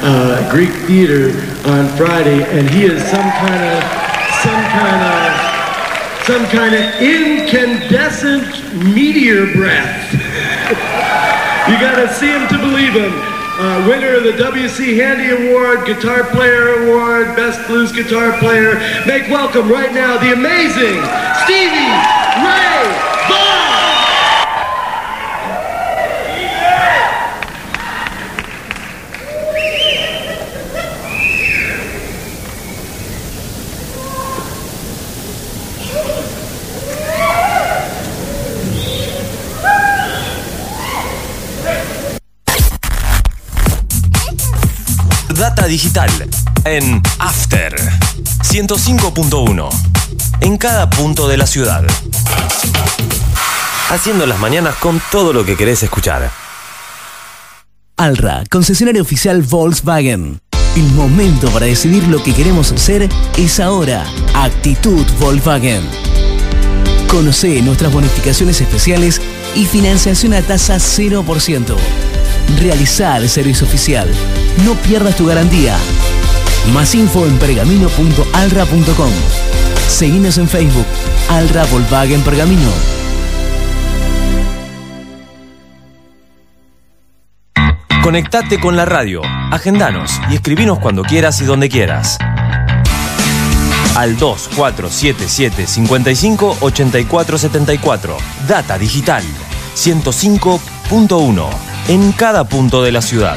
uh, Greek Theater on Friday, and he is some kind of some kind of some kind of incandescent meteor breath. you gotta see him to believe him. Uh, winner of the WC Handy Award, Guitar Player Award, Best Blues Guitar Player. Make welcome right now the amazing Stevie digital en After 105.1 en cada punto de la ciudad. Haciendo las mañanas con todo lo que querés escuchar. Alra, concesionario oficial Volkswagen. El momento para decidir lo que queremos hacer es ahora. Actitud Volkswagen. Conoce nuestras bonificaciones especiales y financiación a tasa 0%. Realiza el servicio oficial. No pierdas tu garantía. Más info en pergamino.alra.com. Seguinos en Facebook. Alra Volkswagen Pergamino. Conectate con la radio, agendanos y escribinos cuando quieras y donde quieras. Al 2477 55 84 74. Data Digital 105.1 en cada punto de la ciudad.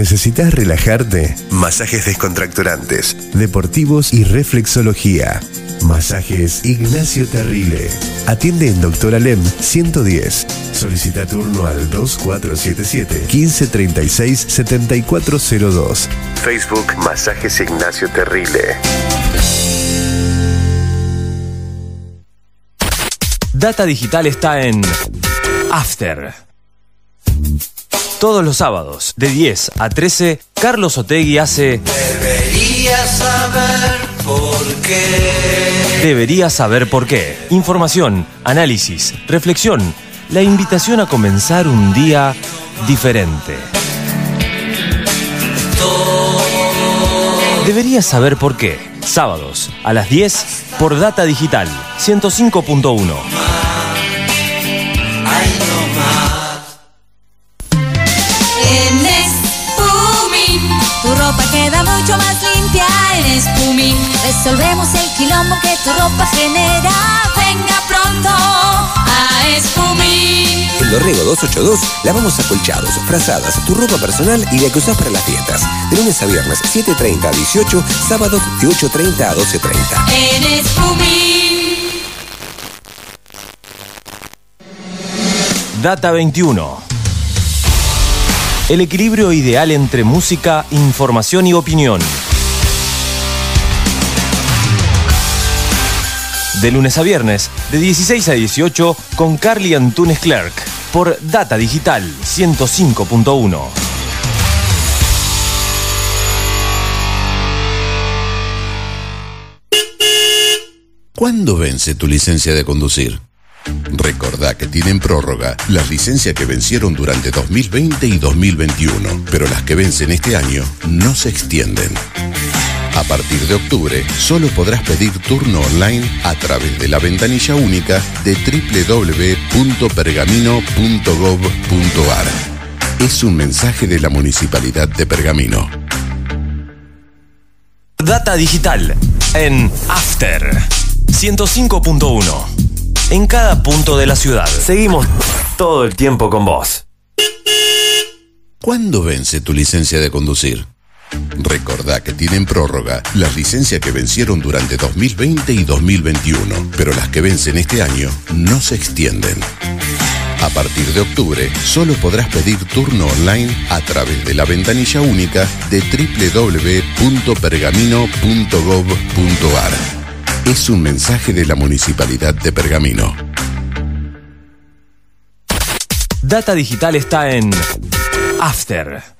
¿Necesitas relajarte? Masajes descontracturantes, deportivos y reflexología. Masajes Ignacio Terrile. Atiende en Doctor Alem 110. Solicita turno al 2477 1536 7402. Facebook Masajes Ignacio Terrile. Data Digital está en After. Todos los sábados, de 10 a 13, Carlos Otegui hace Deberías saber por qué. Deberías saber por qué. Información, análisis, reflexión, la invitación a comenzar un día diferente. Deberías saber por qué. Sábados a las 10 por Data Digital 105.1. Espumín. Resolvemos el quilombo que tu ropa genera. Ven venga pronto a Espumín. En Dorrego 282 lavamos acolchados, frazadas, tu ropa personal y la que usás para las fiestas. De lunes a viernes, 7.30 a 18, sábados de 8.30 a 12.30. En Espumín. Data 21. El equilibrio ideal entre música, información y opinión. De lunes a viernes, de 16 a 18, con Carly Antunes Clerk, por Data Digital 105.1. ¿Cuándo vence tu licencia de conducir? Recordá que tienen prórroga las licencias que vencieron durante 2020 y 2021, pero las que vencen este año no se extienden. A partir de octubre, solo podrás pedir turno online a través de la ventanilla única de www.pergamino.gov.ar. Es un mensaje de la Municipalidad de Pergamino. Data Digital en After 105.1. En cada punto de la ciudad. Seguimos todo el tiempo con vos. ¿Cuándo vence tu licencia de conducir? Recordá que tienen prórroga las licencias que vencieron durante 2020 y 2021, pero las que vencen este año no se extienden. A partir de octubre, solo podrás pedir turno online a través de la ventanilla única de www.pergamino.gov.ar. Es un mensaje de la Municipalidad de Pergamino. Data Digital está en After.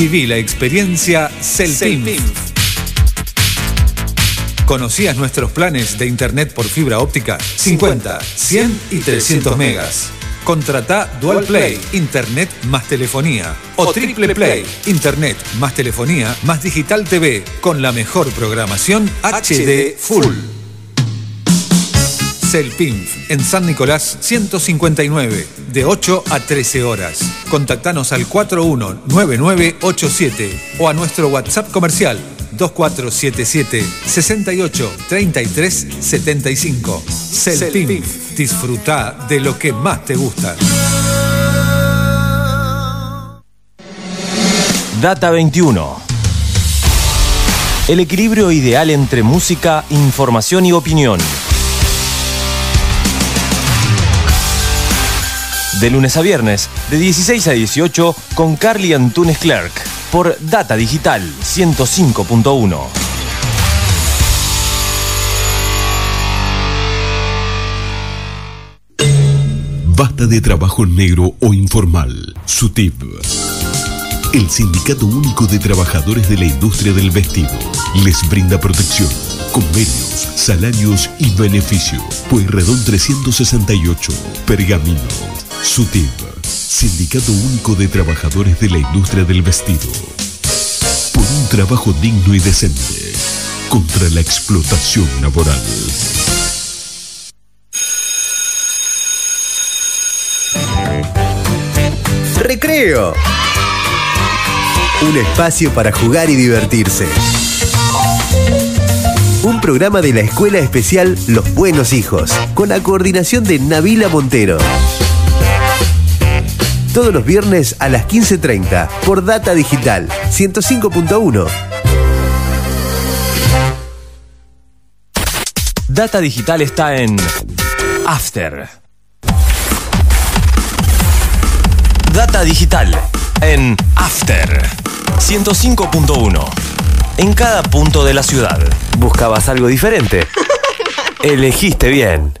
Viví la experiencia Celtim. ¿Conocías nuestros planes de internet por fibra óptica? 50, 100 y 300 megas. Contrata Dual Play, Internet más telefonía. O Triple Play, Internet más telefonía más Digital TV, con la mejor programación HD Full. Celpinf, en San Nicolás 159, de 8 a 13 horas. Contactanos al 419987 o a nuestro WhatsApp comercial 2477 68 33 75. Celpinf, disfruta de lo que más te gusta. Data 21. El equilibrio ideal entre música, información y opinión. De lunes a viernes, de 16 a 18, con Carly Antunes Clerk, por Data Digital 105.1. Basta de trabajo negro o informal. SUTIP. El Sindicato Único de Trabajadores de la Industria del Vestido les brinda protección, convenios, salarios y beneficio. Pueyrredón 368, Pergamino. SUTIP. Sindicato Único de Trabajadores de la Industria del Vestido. Por un trabajo digno y decente. Contra la explotación laboral. Recreo. Un espacio para jugar y divertirse. Un programa de la Escuela Especial Los Buenos Hijos, con la coordinación de Navila Montero. Todos los viernes a las 15.30 por Data Digital 105.1. Data Digital está en After. Data Digital en After 105.1. En cada punto de la ciudad. ¿Buscabas algo diferente? Elegiste bien.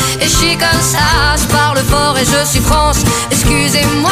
suis comme ça. Je parle fort et je suis France, excusez-moi.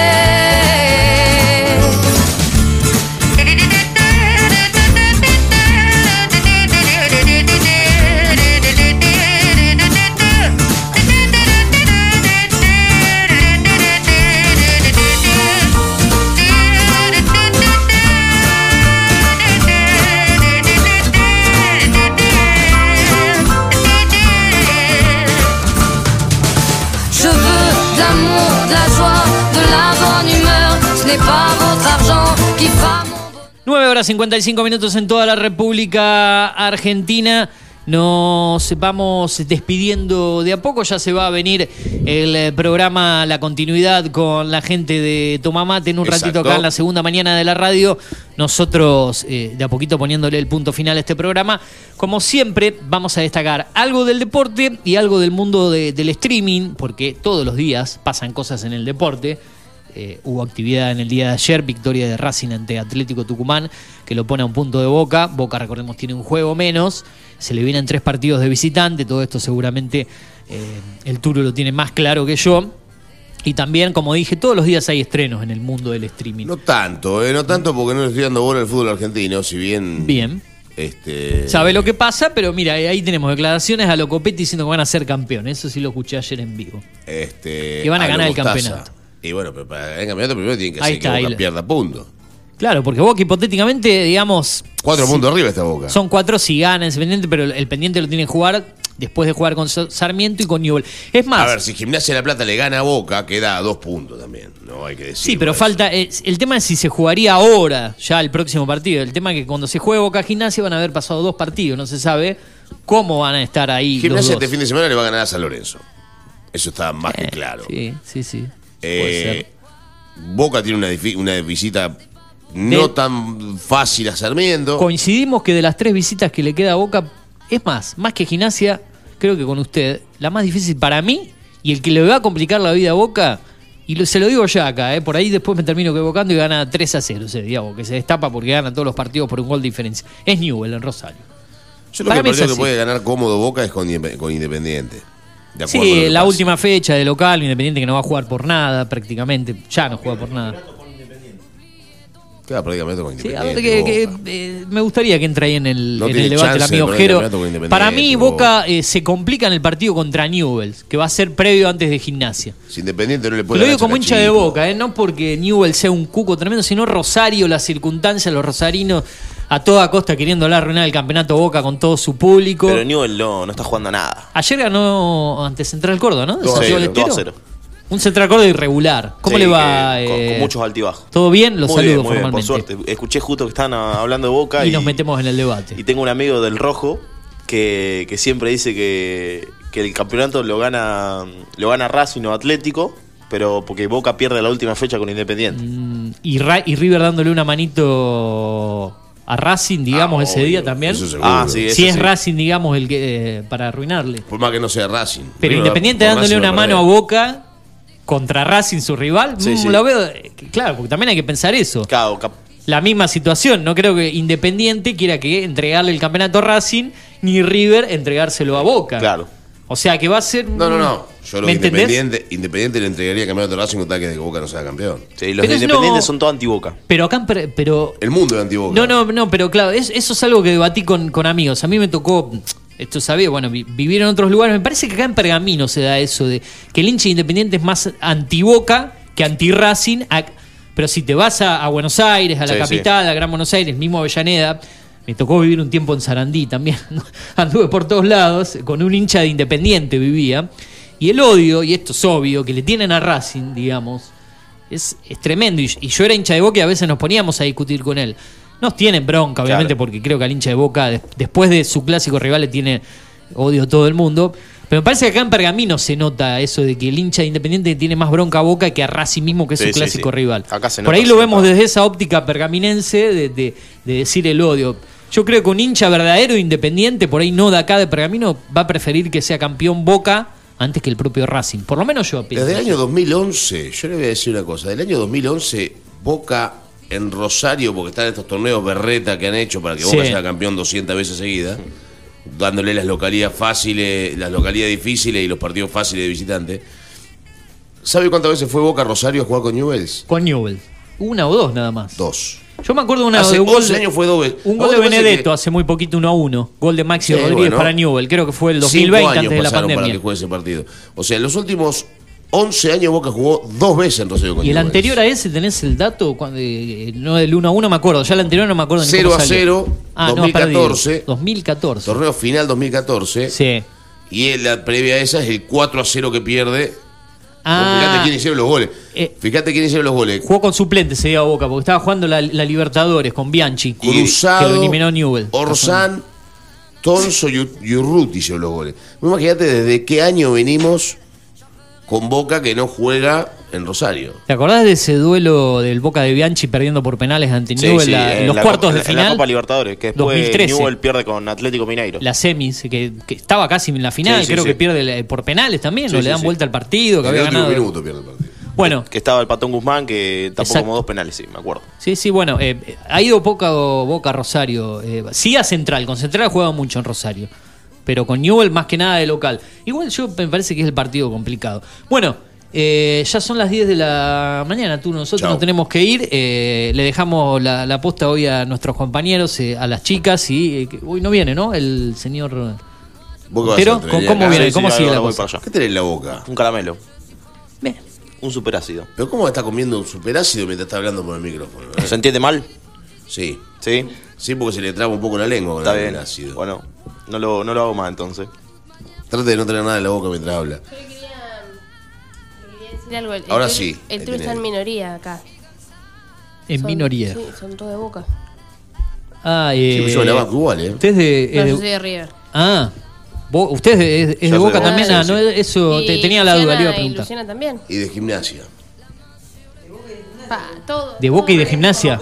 Horas 55 minutos en toda la República Argentina. Nos vamos despidiendo de a poco, ya se va a venir el eh, programa La Continuidad con la gente de Tomamate en un Exacto. ratito acá en la segunda mañana de la radio. Nosotros eh, de a poquito poniéndole el punto final a este programa. Como siempre, vamos a destacar algo del deporte y algo del mundo de- del streaming, porque todos los días pasan cosas en el deporte. Eh, hubo actividad en el día de ayer, victoria de Racing ante Atlético Tucumán, que lo pone a un punto de Boca. Boca, recordemos, tiene un juego menos. Se le vienen tres partidos de visitante. Todo esto seguramente eh, el Turo lo tiene más claro que yo. Y también, como dije, todos los días hay estrenos en el mundo del streaming. No tanto, eh, no tanto porque no le estoy dando bola al fútbol argentino, si bien. Bien. Este, Sabe lo que pasa, pero mira, ahí tenemos declaraciones a Locopetti diciendo que van a ser campeones. Eso sí lo escuché ayer en vivo. este, Que van a ganar el campeonato. Y bueno, pero para ganar el campeonato primero tienen que Ahí hacer que ahí Boca pierda puntos. Claro, porque Boca hipotéticamente, digamos, Cuatro puntos arriba está Boca. son cuatro si gana ese pendiente, pero el pendiente lo tiene que jugar después de jugar con Sa- Sarmiento y con Newell. Es más, A ver, si Gimnasia de la Plata le gana a Boca, queda a dos puntos también. No hay que decir. Sí, pero falta. eh, el tema es si se jugaría ahora, ya el próximo partido. El tema es que cuando se juegue Boca Gimnasia van a haber pasado dos partidos. No se sabe cómo van a estar ahí. los Gimnasia dos. este fin de semana le va a ganar a San Lorenzo. Eso está más que claro. Sí, sí, sí. Eh, Boca tiene una, visita no De- tan fácil a Sarmiento. Coincidimos que de las tres visitas que le queda a Boca, es más, más que Gimnasia, creo que con usted, la más difícil para mí y el que le va a complicar la vida a Boca. Y lo- se lo digo ya acá, eh, por ahí después me termino equivocando y gana 3 a 0 ese día, que se destapa porque gana todos los partidos por un gol de diferencia. Es Newell en Rosario. Yo lo para que que puede ganar cómodo Boca es con Independiente. De Sí, la última fecha de local, Independiente que no va a jugar por nada prácticamente, ya no juega por nada. Queda prácticamente con Sí, Independiente. aparte que, que, eh, me gustaría que entre ahí en el, No en tiene el debate el amigo Jero. Para mí, Boca. Eh, se complica en el partido contra Newells, que va a ser previo antes de gimnasia. Si Independiente no le puede lo digo como hincha de boca, eh, no porque Newell sea un cuco tremendo, sino Rosario, las circunstancias, los rosarinos a toda costa queriendo arruinar el campeonato Boca con todo su público. Pero Newell no, no está jugando nada. Ayer ganó ante Central Córdoba, ¿no? De Dos a Santiago cero, del Estero. dos a cero. Un Central Córdoba irregular. ¿Cómo Sí, le va? que- con, eh, con muchos altibajos. ¿Todo bien? Los Muy bien, saludo muy bien, por formalmente. suerte. Escuché justo que estaban hablando de Boca y, y, nos metemos en el debate. y tengo un amigo del Rojo que, que siempre dice que, que el campeonato lo gana lo gana Racing o Atlético, pero porque Boca pierde la última fecha con Independiente. Mm, y, Ra- y River dándole una manito a Racing, digamos, Ah, ese obvio, día también. eso. Ah, sí, eso si es sí. Racing, digamos, el que eh, para arruinarle. Por más que no sea Racing. Pero River, Independiente dándole Racing una mano a. Boca contra Racing, su rival, Sí, mm, sí. lo veo. eh, Claro, porque también hay que pensar eso. Claro, La misma situación. No creo que Independiente quiera que entregarle el campeonato a Racing, ni River entregárselo a Boca. Claro. O sea que va a ser. No, no, no. Yo lo. Independiente, Independiente le entregaría el campeonato de Racing con que de que Boca no sea campeón. Sí, los Pero de es Independiente no- son todos anti-Boca. Pero acá, en per- pero El mundo es anti-Boca. No, no, no, pero claro, es- eso es algo que debatí con, con amigos. A mí me tocó, esto sabía, bueno, vi- vivir en otros lugares. Me parece que acá en Pergamino se da eso de que el hincha independiente es más anti-Boca que anti-Racing. a- Pero si te vas a, a Buenos Aires, a la Sí, capital, a Gran Buenos Aires, mismo Avellaneda, me tocó vivir un tiempo en Sarandí también. Anduve por todos lados, con un hincha de independiente vivía. Y el odio, y esto es obvio, que le tienen a Racing, digamos, es, es tremendo. Y, y yo era hincha de Boca y a veces nos poníamos a discutir con él. Nos tienen bronca, obviamente, Claro. porque creo que al hincha de Boca, des- después de su clásico rival, le tiene odio a todo el mundo. Pero me parece que acá en Pergamino se nota eso de que el hincha de Independiente tiene más bronca a Boca que a Racing mismo, que es Sí, su clásico sí. rival. Acá se Por ahí lo vemos nota. desde esa óptica pergaminense de, de- de decir el odio. Yo creo que un hincha verdadero independiente, por ahí no de acá de Pergamino, va a preferir que sea campeón Boca antes que el propio Racing. Por lo menos yo pienso. Desde el año 2011, yo le voy a decir una cosa. Del año 2011, Boca en Rosario, porque están estos torneos berreta que han hecho para que Boca Sí. sea campeón 200 veces seguidas, dándole las localidades fáciles, las localidades difíciles y los partidos fáciles de visitante. ¿Sabe cuántas veces fue Boca a Rosario a jugar con Newells? Con Newell. Una o dos nada más. Dos. Yo me acuerdo una, Hace de un gol 11 de, años fue veces. un ¿A gol de Benedetto que- hace muy poquito 1 a 1. Gol de Maxi Sí, Rodríguez bueno. para Newell. Creo que fue el Cinco 2020 años antes de la pasaron para pandemia. que juegue ese partido. O sea, en los últimos 11 años Boca jugó dos veces en Rosario con Y el anterior a ese, ¿tenés el dato? Cuando, eh, no del 1 a 1 me acuerdo. Ya el anterior no me acuerdo ni 0 cómo a salió. 0, Ah, no, 2014. perdido. 2014. Torneo final 2014. Sí. Y en la previa a esa es el 4 a 0 que pierde. Ah. Fíjate quién hicieron los goles. Eh. Fíjate quién hicieron los goles. Jugó con suplente ese día Boca, porque estaba jugando la, la Libertadores con Bianchi. Cruzado, Que lo eliminó Newell. Orsán, Tonso y, y Urruti hicieron los goles. Imagínate desde qué año venimos con Boca que no juega en Rosario. ¿Te acordás de ese duelo del Boca de Bianchi perdiendo por penales ante Sí, Newell sí, la- en en los la cuartos Copa- de en final? la Copa Libertadores, que después 2013. Newell pierde con Atlético Mineiro. la semis, que, que estaba casi en la final, Sí, sí, creo sí. que pierde por penales también, Sí, o sí, le dan sí. vuelta al partido, que En el había ganado. minuto pierde el partido. Bueno, Que estaba el Patón Guzmán, que tapó Exacto. como dos penales, sí, me acuerdo. sí, sí, bueno, eh, ha ido poca Boca a Rosario. eh, sí a Central, con Central juega mucho en Rosario, pero con Newell más que nada de local. Igual yo me parece que es el partido complicado. Bueno, Eh, ya son las 10 de la mañana, tú nosotros Chao. nos tenemos que ir. Eh, le dejamos la, la posta hoy a nuestros compañeros, eh, a las chicas. y eh, hoy no viene, ¿no? El señor. ¿Vos qué vas Pero, ¿cómo, viene? Sí, ¿Cómo sí, sigue la cosa? allá. ¿Qué tenés en la boca? Un caramelo. Bien. Un superácido. ¿Pero cómo está comiendo un superácido mientras está hablando por el micrófono? eh? ¿Se entiende mal? Sí. Sí. Sí, porque se le traba un poco la lengua con Está el bien. ácido. Bueno, no lo, no lo hago más entonces. Trate de no tener nada en la boca mientras habla. Quería decir algo. El, Ahora el sí, El tour está en minoría acá. En Son- minoría. Sí, son todos de boca. Ah, eh, Sí, yo la igual, ¿eh? Usted es de. No, de- yo soy de River. ah, usted es de, es- Boca de también. Ah, sí, no, sí. eso te- tenía la duda, le iba a Luciana- y preguntar. Luciana también. Y de gimnasia. Pa, todo. ¿De Boca y de gimnasia?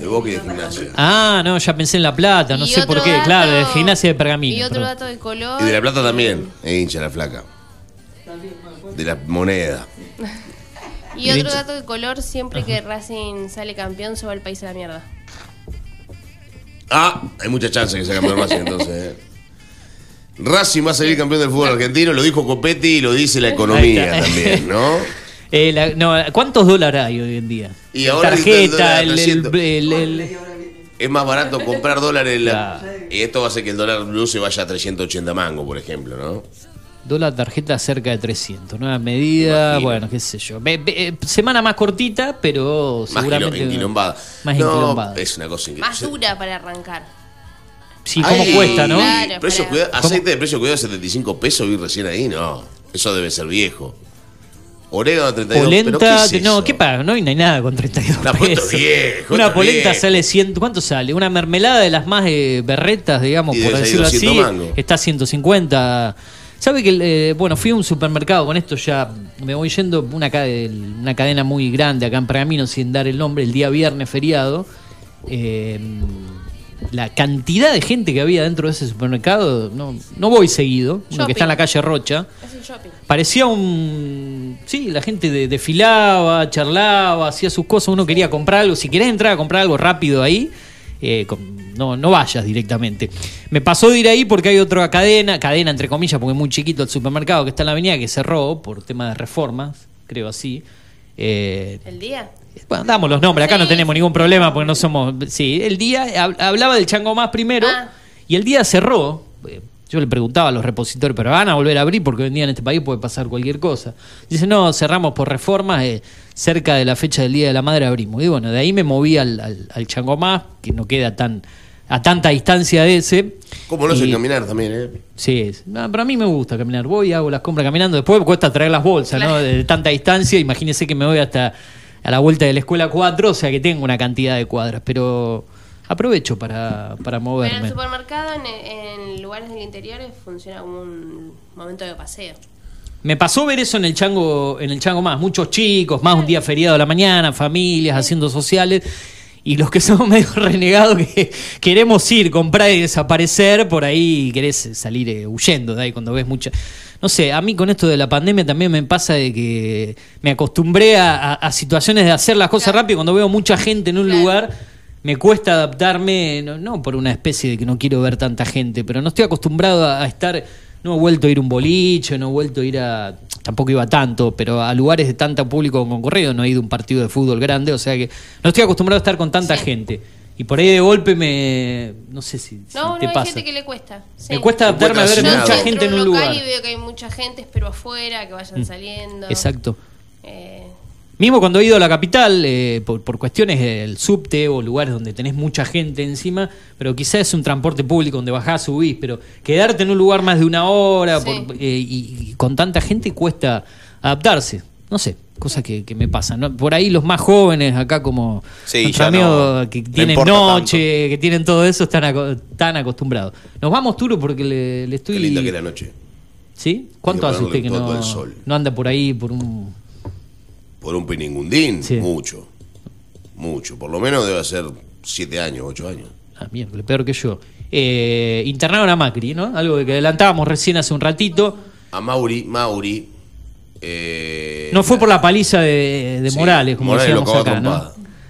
De boca y de gimnasia. Ah, no, ya pensé en La Plata, no Y sé por qué. dato- Claro, de gimnasia de pergamino. Y otro perdón. dato de color. Y de la plata también. Es hincha la flaca. De la moneda. Y otro dato de color, siempre que Racing sale campeón se va el país a la mierda. Ah, hay mucha chance que sea campeón Racing entonces. ¿eh? Racing va a salir campeón del fútbol argentino, lo dijo Copetti y lo dice la economía también, ¿no? Eh, la- no, ¿Cuántos dólares hay hoy en día? Y ahora Tarjeta, el el, dólar el- el- el- Es más barato comprar dólares. en la- Y esto va a hacer que el dólar blue se vaya a 380 mangos, por ejemplo, ¿no? Dólar tarjeta cerca de 300. Nueva medida, Imagino. bueno, qué sé yo. Ve- ve- eh, semana más cortita, pero Más seguramente. quilo- enquilombada. Más no, enquilombada. es una cosa increíble. Más dura para arrancar. Sí, ¿cómo Ay, cuesta, no? Claro, precio para- cuidado- aceite de precio cuidado 75 pesos y recién ahí, no. Eso debe ser viejo. Orégano 32 ¿pero Polenta, qué es no, eso? ¿qué paga? No hay, no hay nada con 32 La puesto pesos. viejo, Una polenta viejo. sale 100, ¿cuánto sale? Una mermelada de las más eh, berretas, digamos, Y por decirlo así, 200 mangos. está 150. ¿Sabe que, eh, bueno, fui a un supermercado, con esto ya me voy yendo, una, una cadena muy grande acá en Pergamino, sin dar el nombre, el día viernes feriado. eh, la cantidad de gente que había dentro de ese supermercado, no, no voy seguido, uno que está en la calle Rocha. Es un shopping. Parecía un. Sí, la gente de- desfilaba, charlaba, hacía sus cosas. Uno quería comprar algo. Si querés entrar a comprar algo rápido ahí, eh, con- no, no vayas directamente. Me pasó de ir ahí porque hay otra cadena, cadena entre comillas, porque es muy chiquito el supermercado que está en la avenida, que cerró por tema de reformas, creo así. Eh, ¿El día? bueno, damos los nombres, acá no tenemos ningún problema porque no somos. Sí, el día hab- hablaba del chango más primero Ah. y el día cerró. Eh, Yo le preguntaba a los repositorios, pero van a volver a abrir porque hoy en día en este país puede pasar cualquier cosa. Dice, no, cerramos por reformas, eh, cerca de la fecha del Día de la Madre abrimos. Y bueno, de ahí me moví al, al, al chango más, que no queda tan a tanta distancia de ese. ¿Cómo no sé Y- caminar también, eh? Sí, es- no, pero a mí me gusta caminar. Voy, hago las compras caminando. Después me cuesta traer las bolsas, ¿no? De tanta distancia. Imagínese que me voy hasta a la vuelta de la escuela 4, o sea que tengo una cantidad de cuadras. Pero aprovecho para, para Pero moverme. el supermercado en, en lugares del interior funciona como un momento de paseo. Me pasó ver eso en el chango, en el chango más, muchos chicos, más un día feriado a la mañana, familias haciendo sociales. Y los que somos medio renegados que queremos ir, comprar y desaparecer, por ahí querés salir eh, huyendo de ahí cuando ves mucha. No sé, a mí con esto de la pandemia también me pasa de que me acostumbré a, a- a situaciones de hacer las cosas rápido. Cuando veo mucha gente en un lugar, me cuesta adaptarme, no, no por una especie de que no quiero ver tanta gente, pero no estoy acostumbrado a, a estar, no he vuelto a ir a un boliche, no he vuelto a ir a, tampoco iba tanto, pero a lugares de tanto público concurrido, no he ido a un partido de fútbol grande, o sea que no estoy acostumbrado a estar con tanta gente. Y por ahí de golpe me, no sé si, si No, te no, hay pasa. gente que le cuesta. sí. Me cuesta adaptarme a ver Yo mucha gente en un local lugar. y veo que hay mucha gente, espero afuera, que vayan Mm. saliendo. Exacto. Eh, Mismo cuando he ido a la capital, eh, por, por cuestiones del subte o lugares donde tenés mucha gente encima, pero quizás es un transporte público donde bajás, subís, pero quedarte en un lugar más de una hora por- eh, y, y con tanta gente cuesta adaptarse. No sé, cosas que, que me pasan. ¿no? Por ahí los más jóvenes, acá como Sí, amigos no- que tienen noche, que tienen todo eso, están, aco- están acostumbrados. Nos vamos, Turo, porque le, le estoy... Qué linda que es la noche. ¿Sí? ¿Cuánto hace usted que no, no anda por ahí por un... Por un piningundín, mucho. Mucho. Por lo menos debe ser siete años, ocho años. Ah, miércoles, peor que yo. Eh, internaron a Macri, ¿no? Algo que adelantábamos recién hace un ratito. A Mauri, Mauri. eh, No fue por la paliza de, de Sí, Morales, como Morales decíamos acá, ¿no?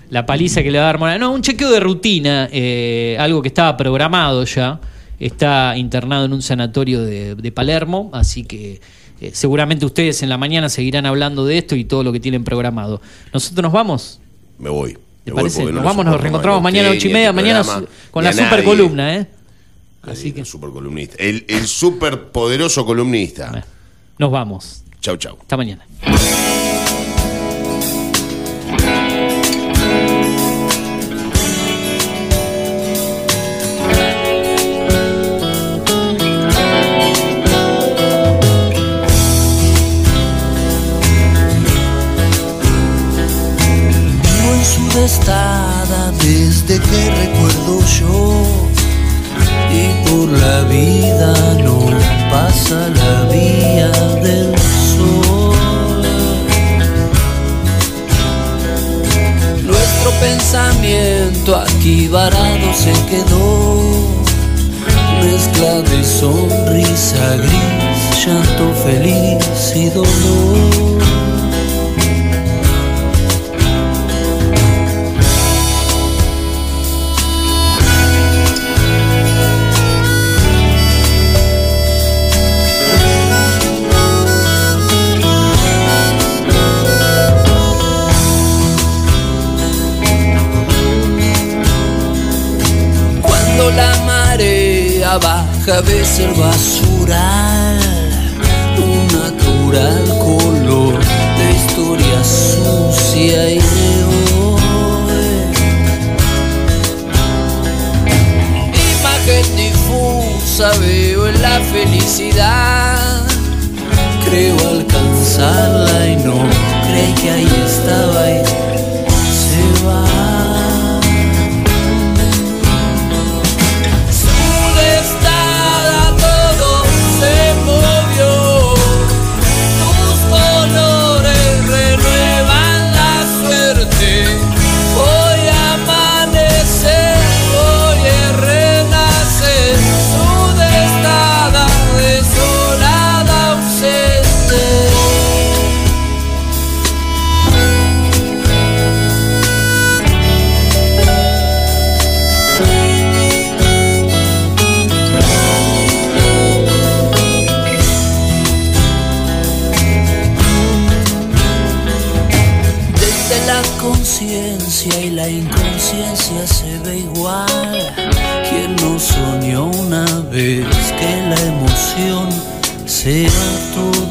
La paliza que le va a dar Morales. No, un chequeo de rutina, eh, algo que estaba programado ya. Está internado en un sanatorio de, de Palermo, así que eh, seguramente ustedes en la mañana seguirán hablando de esto y todo lo que tienen programado. Nosotros nos vamos. Me voy. ¿Te Me voy no Nos vamos, nos reencontramos mañana a a ocho y media, este mañana programa, con la super nadie. columna, ¿eh? Así que. El super columnista. El, el super poderoso columnista. Nos vamos. Chau, chau. Hasta mañana.